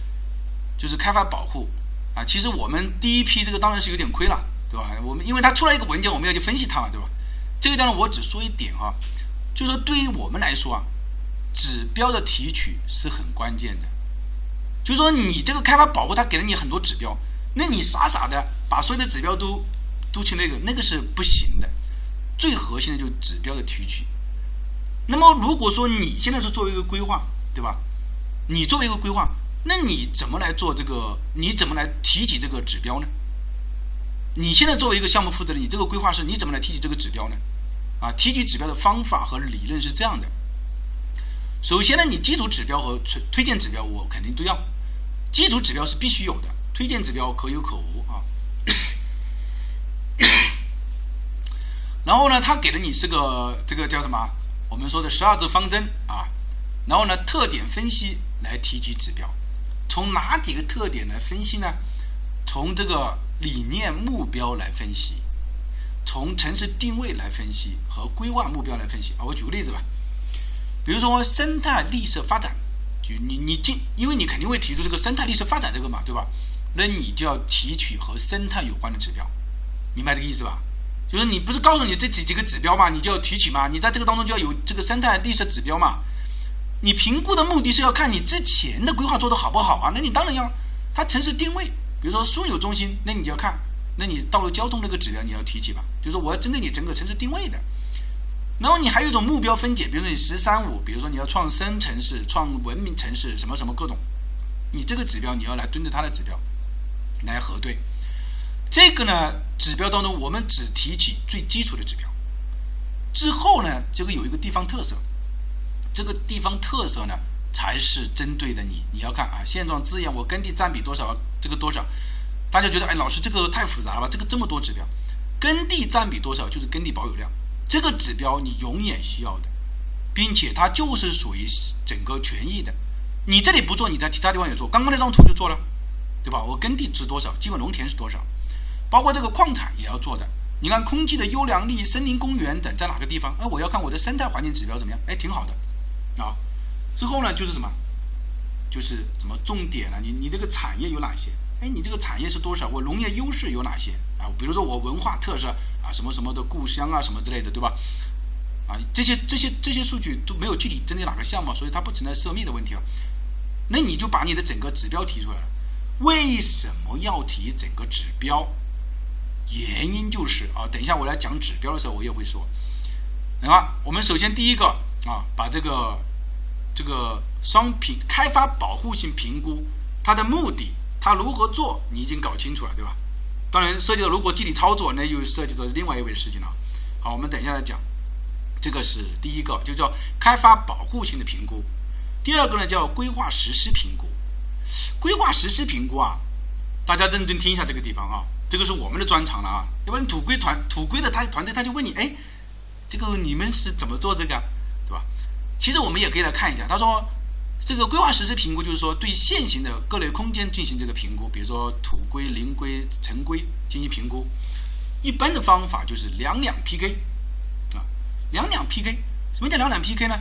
就是开发保护啊。其实我们第一批这个当然是有点亏了，对吧？我们因为它出来一个文件，我们要去分析它嘛，对吧？这个地方我只说一点哈，就是说对于我们来说啊，指标的提取是很关键的。就是说你这个开发保护，它给了你很多指标，那你傻傻的把所有的指标都都去那个，那个是不行的。最核心的就是指标的提取。那么，如果说你现在是作为一个规划，对吧？你作为一个规划，那你怎么来做这个？你怎么来提起这个指标呢？你现在作为一个项目负责人，你这个规划是，你怎么来提起这个指标呢？啊，提取指标的方法和理论是这样的。首先呢，你基础指标和推推荐指标，我肯定都要。基础指标是必须有的，推荐指标可有可无啊。然后呢，他给了你是个这个叫什么？我们说的十二字方针啊，然后呢，特点分析来提取指标，从哪几个特点来分析呢？从这个理念目标来分析，从城市定位来分析和规划目标来分析啊。我举个例子吧，比如说生态绿色发展，就你你进，因为你肯定会提出这个生态绿色发展这个嘛，对吧？那你就要提取和生态有关的指标，明白这个意思吧？就是你不是告诉你这几几个指标嘛，你就要提取嘛，你在这个当中就要有这个生态绿色指标嘛。你评估的目的是要看你之前的规划做的好不好啊？那你当然要它城市定位，比如说枢纽中心，那你就要看，那你道路交通这个指标你要提取吧，就是我要针对你整个城市定位的。然后你还有一种目标分解，比如说你“十三五”，比如说你要创生城市、创文明城市，什么什么各种，你这个指标你要来蹲着它的指标来核对。这个呢，指标当中我们只提起最基础的指标，之后呢，这个有一个地方特色，这个地方特色呢才是针对的你，你要看啊，现状资源我耕地占比多少，这个多少，大家觉得哎，老师这个太复杂了吧？这个这么多指标，耕地占比多少就是耕地保有量，这个指标你永远需要的，并且它就是属于整个权益的，你这里不做，你在其他地方也做，刚刚那张图就做了，对吧？我耕地值多少，基本农田是多少？包括这个矿产也要做的，你看空气的优良率、森林公园等在哪个地方？哎，我要看我的生态环境指标怎么样？哎，挺好的，啊。之后呢，就是什么？就是什么重点啊？你你这个产业有哪些？哎，你这个产业是多少？我农业优势有哪些啊？比如说我文化特色啊，什么什么的故乡啊，什么之类的，对吧？啊，这些这些这些数据都没有具体针对哪个项目，所以它不存在涉密的问题啊。那你就把你的整个指标提出来了。为什么要提整个指标？原因就是啊，等一下我来讲指标的时候，我也会说。那么我们首先第一个啊，把这个这个商品开发保护性评估它的目的，它如何做，你已经搞清楚了，对吧？当然涉及到如果具体操作，那就涉及到另外一位事情了。好，我们等一下来讲。这个是第一个，就叫开发保护性的评估。第二个呢，叫规划实施评估。规划实施评估啊，大家认真听一下这个地方啊，这个是我们的专长了啊。要不然土规团土规的他团队他就问你，哎，这个你们是怎么做这个，对吧？其实我们也可以来看一下。他说，这个规划实施评估就是说对现行的各类空间进行这个评估，比如说土规、林规、城规进行评估。一般的方法就是两两 PK 啊，两两 PK。什么叫两两 PK 呢？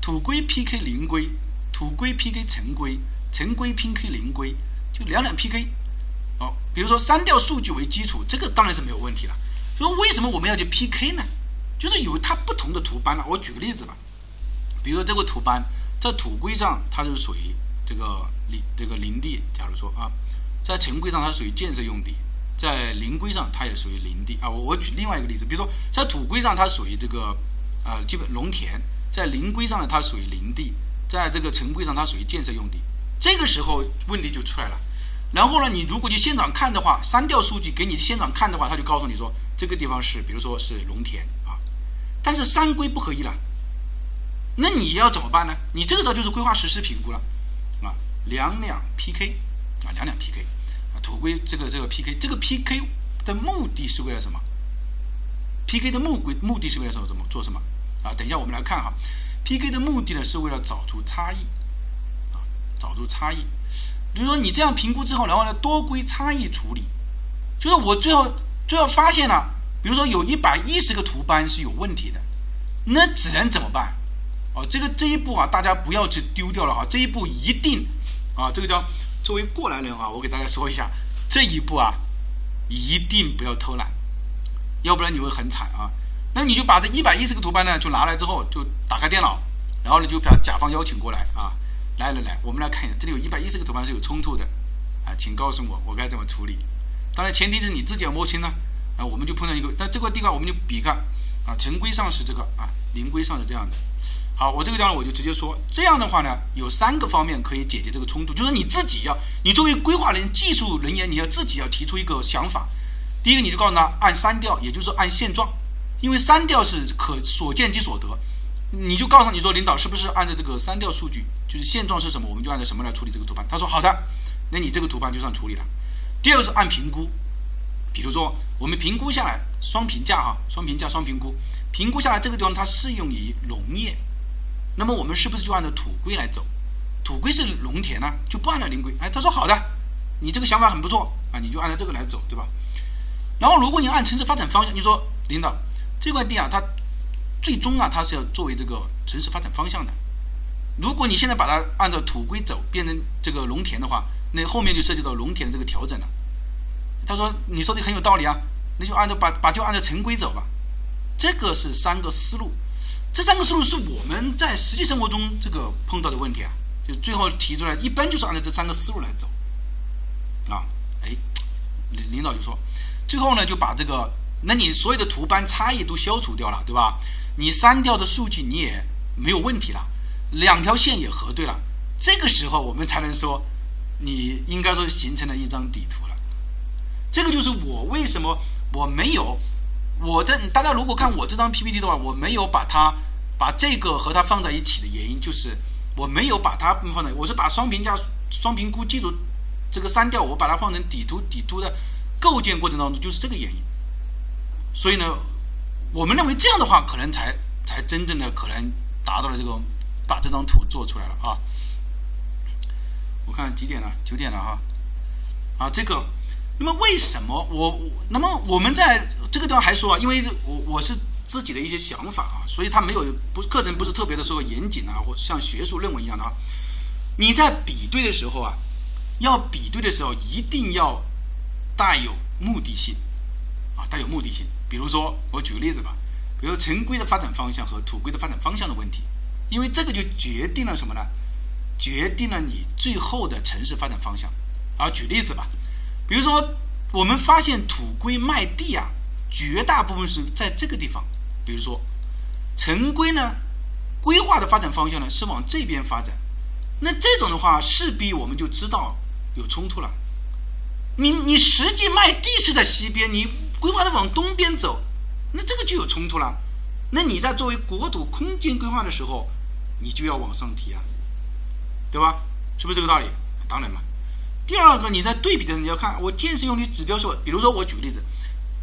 土规 PK 林规，土规 PK 城规。城规 PK 零规，就两两 PK，哦，比如说删掉数据为基础，这个当然是没有问题了。说为什么我们要去 PK 呢？就是有它不同的图班了。我举个例子吧，比如说这个图班在土规上它是属于这个林这个林地，假如说啊，在城规上它属于建设用地，在林规上它也属于林地啊。我我举另外一个例子，比如说在土规上它属于这个啊基本农田，在林规上呢它属于林地，在这个城规上它属于建设用地。这个时候问题就出来了，然后呢，你如果去现场看的话，删掉数据给你现场看的话，他就告诉你说这个地方是，比如说是农田啊，但是三规不合一了，那你要怎么办呢？你这个时候就是规划实施评估了，啊，两两 PK 啊，两两 PK 啊，土规这个这个 PK，这个 PK 的目的是为了什么？PK 的目规目的是为了什么？怎么做什么？啊，等一下我们来看哈，PK 的目的呢是为了找出差异。啊找出差异，比如说你这样评估之后，然后呢多归差异处理，就是我最后最后发现了，比如说有一百一十个图班是有问题的，那只能怎么办？哦，这个这一步啊，大家不要去丢掉了哈，这一步一定啊，这个叫作为过来人啊，我给大家说一下，这一步啊一定不要偷懒，要不然你会很惨啊。那你就把这一百一十个图班呢，就拿来之后就打开电脑，然后呢就把甲方邀请过来啊。来来来，我们来看一下，这里有一百一十个图盘是有冲突的，啊，请告诉我我该怎么处理。当然前提是你自己要摸清呢，啊，我们就碰到一个，那这块地方我们就比看，啊，城规上是这个，啊，林规上是这样的。好，我这个地方我就直接说，这样的话呢，有三个方面可以解决这个冲突，就是你自己要，你作为规划人、技术人员，你要自己要提出一个想法。第一个，你就告诉他按删掉，也就是按现状，因为删掉是可所见即所得。你就告诉你说，领导是不是按照这个删掉数据，就是现状是什么，我们就按照什么来处理这个图盘。他说好的，那你这个图盘就算处理了。第二个是按评估，比如说我们评估下来双评价哈，双评价双评估，评估下来这个地方它适用于农业，那么我们是不是就按照土规来走？土规是农田呢，就不按照林规。哎，他说好的，你这个想法很不错啊，你就按照这个来走，对吧？然后如果你按城市发展方向，你说领导这块地啊，它。最终啊，它是要作为这个城市发展方向的。如果你现在把它按照土规走，变成这个农田的话，那后面就涉及到农田的这个调整了。他说：“你说的很有道理啊，那就按照把把就按照城规走吧。”这个是三个思路，这三个思路是我们在实际生活中这个碰到的问题啊，就最后提出来，一般就是按照这三个思路来走。啊，哎，领领导就说，最后呢就把这个，那你所有的图班差异都消除掉了，对吧？你删掉的数据你也没有问题了，两条线也核对了，这个时候我们才能说，你应该说形成了一张底图了。这个就是我为什么我没有我的大家如果看我这张 PPT 的话，我没有把它把这个和它放在一起的原因就是我没有把它放在，我是把双评价、双评估记住这个删掉，我把它放成底图，底图的构建过程当中就是这个原因。所以呢。我们认为这样的话，可能才才真正的可能达到了这个把这张图做出来了啊！我看几点了？九点了哈！啊，这个，那么为什么我？那么我们在这个地方还说啊，因为我我是自己的一些想法啊，所以他没有不是课程不是特别的说严谨啊，或像学术论文一样的啊。你在比对的时候啊，要比对的时候一定要带有目的性啊，带有目的性。比如说，我举个例子吧，比如城规的发展方向和土规的发展方向的问题，因为这个就决定了什么呢？决定了你最后的城市发展方向。啊，举例子吧，比如说我们发现土规卖地啊，绝大部分是在这个地方。比如说城规呢，规划的发展方向呢是往这边发展，那这种的话势必我们就知道有冲突了。你你实际卖地是在西边，你规划的往东边走，那这个就有冲突了。那你在作为国土空间规划的时候，你就要往上提啊，对吧？是不是这个道理？当然嘛。第二个，你在对比的时候，你要看我建设用地指标是，比如说我举个例子，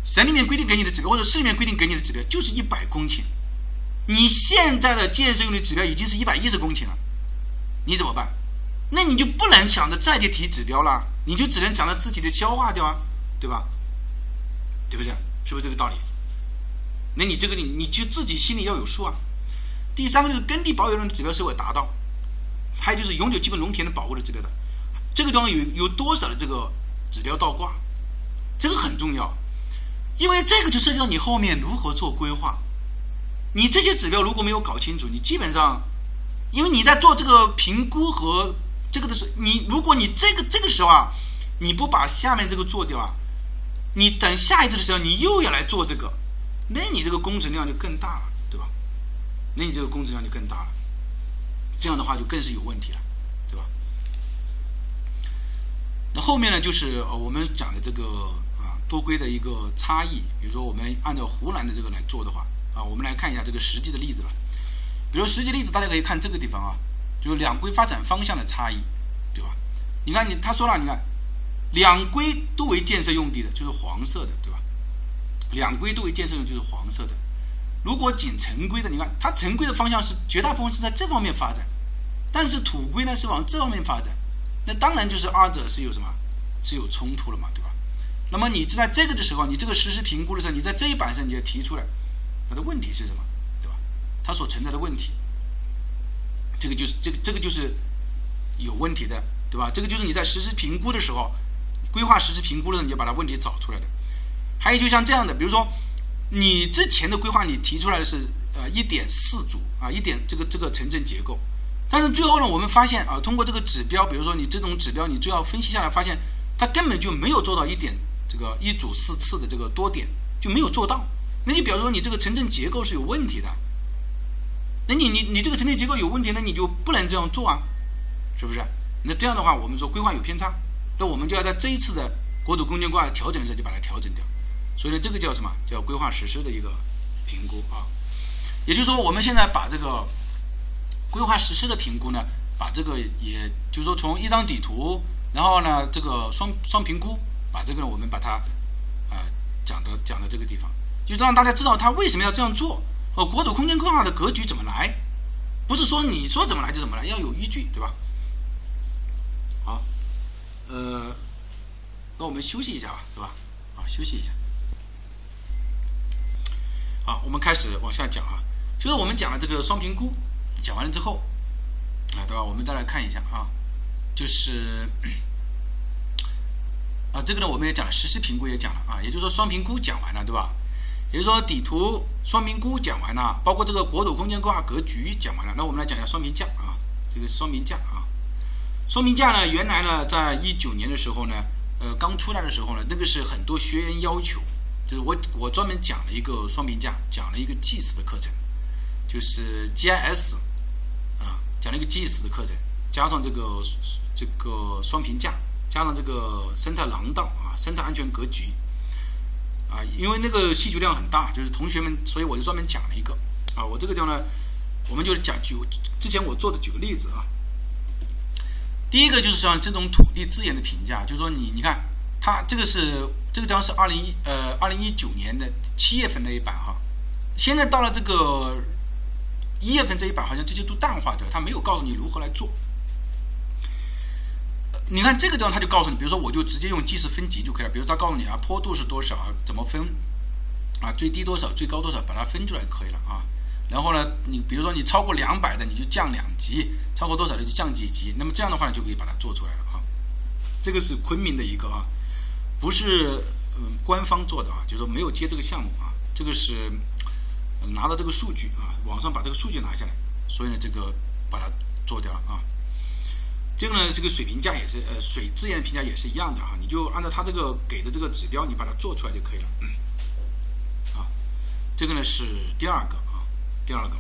省里面规定给你的指标，或者市里面规定给你的指标就是一百公顷，你现在的建设用地指标已经是一百一十公顷了，你怎么办？那你就不能想着再去提指标了，你就只能想着自己的消化掉啊，对吧？对不对？是不是这个道理？那你这个你你就自己心里要有数啊。第三个就是耕地保有量指标是否达到，还有就是永久基本农田的保护的指标的。这个地方有有多少的这个指标倒挂，这个很重要，因为这个就涉及到你后面如何做规划。你这些指标如果没有搞清楚，你基本上，因为你在做这个评估和这个的时候，你如果你这个这个时候啊，你不把下面这个做掉啊，你等下一次的时候你又要来做这个，那你这个工程量就更大了，对吧？那你这个工程量就更大了，这样的话就更是有问题了。对吧那后面呢，就是呃我们讲的这个啊多规的一个差异。比如说，我们按照湖南的这个来做的话，啊，我们来看一下这个实际的例子吧。比如实际例子，大家可以看这个地方啊，就是两规发展方向的差异，对吧？你看你他说了，你看两规都为建设用地的，就是黄色的，对吧？两规都为建设用地，就是黄色的。如果仅城规的，你看它城规的方向是绝大部分是在这方面发展，但是土规呢是往这方面发展。那当然就是二者是有什么，是有冲突了嘛，对吧？那么你在这个的时候，你这个实施评估的时候，你在这一版上你要提出来，它的问题是什么，对吧？它所存在的问题，这个就是这个这个就是有问题的，对吧？这个就是你在实施评估的时候，规划实施评估的时候，你就把它问题找出来的。还有就像这样的，比如说你之前的规划你提出来的是呃一点四组啊，一点这个这个城镇结构。但是最后呢，我们发现啊，通过这个指标，比如说你这种指标，你最后分析下来发现，它根本就没有做到一点这个一组四次的这个多点就没有做到。那你比如说你这个城镇结构是有问题的，那你你你这个城镇结构有问题，那你就不能这样做啊，是不是？那这样的话，我们说规划有偏差，那我们就要在这一次的国土空间规划调整的时候就把它调整掉。所以，这个叫什么？叫规划实施的一个评估啊。也就是说，我们现在把这个。规划实施的评估呢，把这个也就是说从一张底图，然后呢这个双双评估，把这个我们把它啊讲的讲到这个地方，就是让大家知道他为什么要这样做，呃国土空间规划的格局怎么来，不是说你说怎么来就怎么来，要有依据，对吧？呃，那我们休息一下吧，对吧？啊，休息一下。好，我们开始往下讲啊，就是我们讲了这个双评估。讲完了之后，啊，对吧？我们再来看一下啊，就是啊，这个呢，我们也讲了，实施评估也讲了啊，也就是说双评估讲完了，对吧？也就是说底图双评估讲完了，包括这个国土空间规划格局讲完了，那我们来讲一下双评价啊，这个双评价啊，双评价呢，原来呢，在一九年的时候呢，呃，刚出来的时候呢，那个是很多学员要求，就是我我专门讲了一个双评价，讲了一个祭祀的课程，就是 GIS 啊。讲了一个 GIS 的课程，加上这个这个双评价，加上这个生态廊道啊，生态安全格局啊，因为那个需求量很大，就是同学们，所以我就专门讲了一个啊。我这个地方呢，我们就是讲举之前我做的举个例子啊。第一个就是像这种土地资源的评价，就是说你你看，它这个是这个地方是二零一呃二零一九年的七月份那一版哈，现在到了这个。一月份这一版好像这些都淡化掉了，他没有告诉你如何来做。你看这个地方他就告诉你，比如说我就直接用计时分级就可以了。比如他告诉你啊，坡度是多少啊，怎么分，啊，最低多少，最高多少，把它分出来就可以了啊。然后呢，你比如说你超过两百的，你就降两级；超过多少的就降几级。那么这样的话呢，就可以把它做出来了啊。这个是昆明的一个啊，不是嗯官方做的啊，就是说没有接这个项目啊。这个是拿到这个数据啊，网上把这个数据拿下来，所以呢，这个把它做掉了啊。这个呢，这个水平价也是呃水资源评价也是一样的啊，你就按照它这个给的这个指标，你把它做出来就可以了。啊，这个呢是第二个。第二个，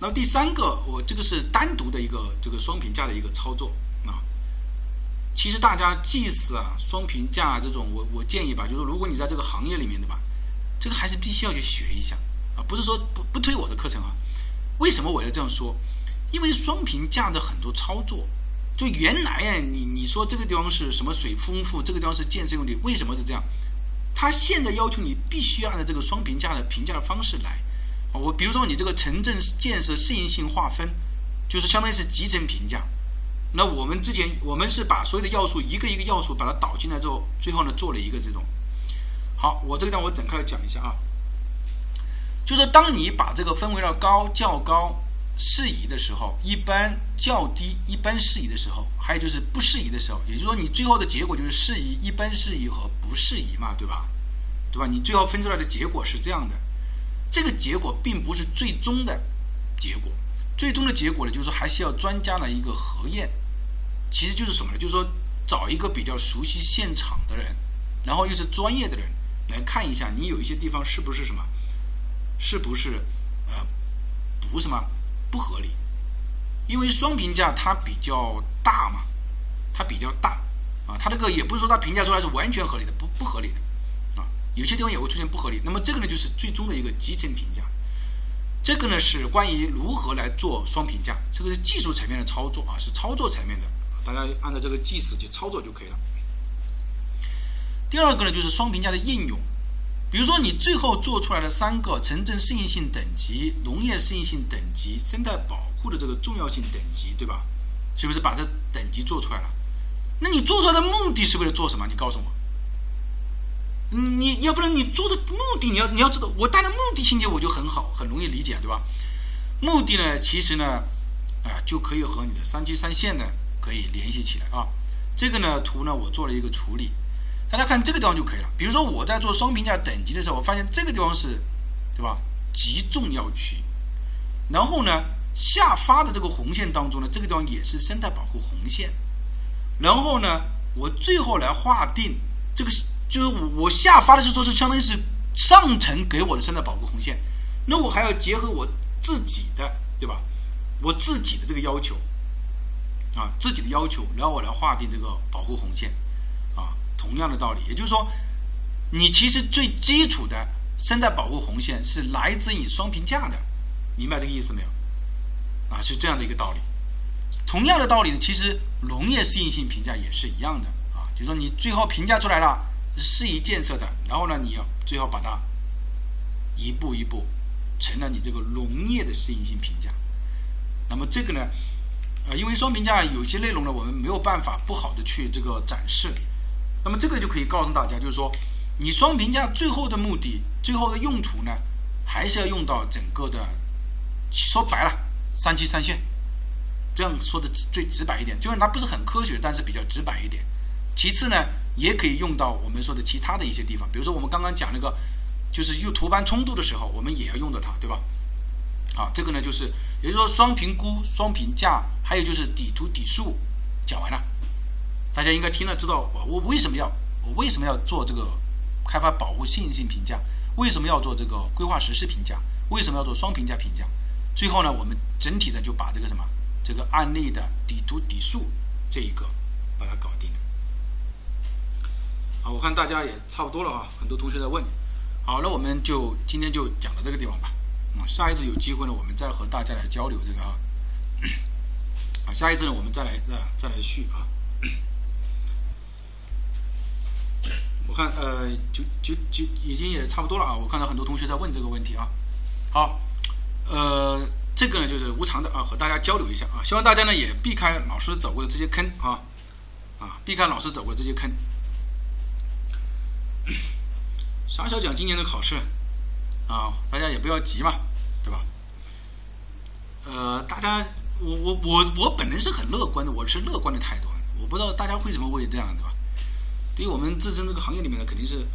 那么第三个，我这个是单独的一个这个双评价的一个操作啊。其实大家即使啊双评价这种，我我建议吧，就是如果你在这个行业里面的吧，这个还是必须要去学一下啊，不是说不不推我的课程啊。为什么我要这样说？因为双评价的很多操作，就原来呀，你你说这个地方是什么水丰富，这个地方是建设用地，为什么是这样？他现在要求你必须按照这个双评价的评价的方式来。我比如说，你这个城镇建设适应性划分，就是相当于是集成评价。那我们之前我们是把所有的要素一个一个要素把它导进来之后，最后呢做了一个这种。好，我这个地方我展开来讲一下啊。就说当你把这个分为了高、较高、适宜的时候，一般、较低、一般适宜的时候，还有就是不适宜的时候，也就是说你最后的结果就是适宜、一般适宜和不适宜嘛，对吧？对吧？你最后分出来的结果是这样的。这个结果并不是最终的结果，最终的结果呢，就是说还是要专家的一个核验，其实就是什么呢？就是说找一个比较熟悉现场的人，然后又是专业的人来看一下，你有一些地方是不是什么，是不是呃不什么不合理？因为双评价它比较大嘛，它比较大啊，它这个也不是说它评价出来是完全合理的，不不合理的。有些地方也会出现不合理，那么这个呢就是最终的一个集成评价。这个呢是关于如何来做双评价，这个是技术层面的操作啊，是操作层面的，大家按照这个计时去操作就可以了。第二个呢就是双评价的应用，比如说你最后做出来的三个城镇适应性等级、农业适应性等级、生态保护的这个重要性等级，对吧？是不是把这等级做出来了？那你做出来的目的是为了做什么？你告诉我。你要不然你做的目的你要你要知道，我带的目的情节我就很好，很容易理解，对吧？目的呢，其实呢，啊，就可以和你的三七三线呢可以联系起来啊。这个呢图呢我做了一个处理，大家看这个地方就可以了。比如说我在做双评价等级的时候，我发现这个地方是，对吧？极重要区。然后呢，下发的这个红线当中呢，这个地方也是生态保护红线。然后呢，我最后来划定这个是。就是我我下发的是说，是相当于是上层给我的生态保护红线，那我还要结合我自己的，对吧？我自己的这个要求啊，自己的要求，然后我来划定这个保护红线啊。同样的道理，也就是说，你其实最基础的生态保护红线是来自于双评价的，明白这个意思没有？啊，是这样的一个道理。同样的道理呢，其实农业适应性评价也是一样的啊，就是说你最后评价出来了。适宜建设的，然后呢，你要最后把它一步一步成了你这个农业的适应性评价。那么这个呢，呃，因为双评价有些内容呢，我们没有办法不好的去这个展示。那么这个就可以告诉大家，就是说，你双评价最后的目的、最后的用途呢，还是要用到整个的，说白了，三七三线。这样说的最直白一点，就是它不是很科学，但是比较直白一点。其次呢。也可以用到我们说的其他的一些地方，比如说我们刚刚讲那个，就是用图斑冲突的时候，我们也要用到它，对吧？好，这个呢就是，也就是说双评估、双评价，还有就是底图底数，讲完了，大家应该听了知道我我为什么要我为什么要做这个开发保护适应性评价，为什么要做这个规划实施评价，为什么要做双评价评价？最后呢，我们整体的就把这个什么这个案例的底图底数这一个把它搞定了。好，我看大家也差不多了啊，很多同学在问。好，那我们就今天就讲到这个地方吧。啊，下一次有机会呢，我们再和大家来交流这个啊。啊，下一次呢，我们再来啊，再来续啊。我看呃，就就就已经也差不多了啊。我看到很多同学在问这个问题啊。好，呃，这个呢就是无偿的啊，和大家交流一下啊。希望大家呢也避开老师走过的这些坑啊，啊，避开老师走过的这些坑。傻小讲今年的考试啊，大家也不要急嘛，对吧？呃，大家，我我我我本人是很乐观的，我是乐观的态度。我不知道大家为什么会这样，对吧？对于我们自身这个行业里面呢，肯定是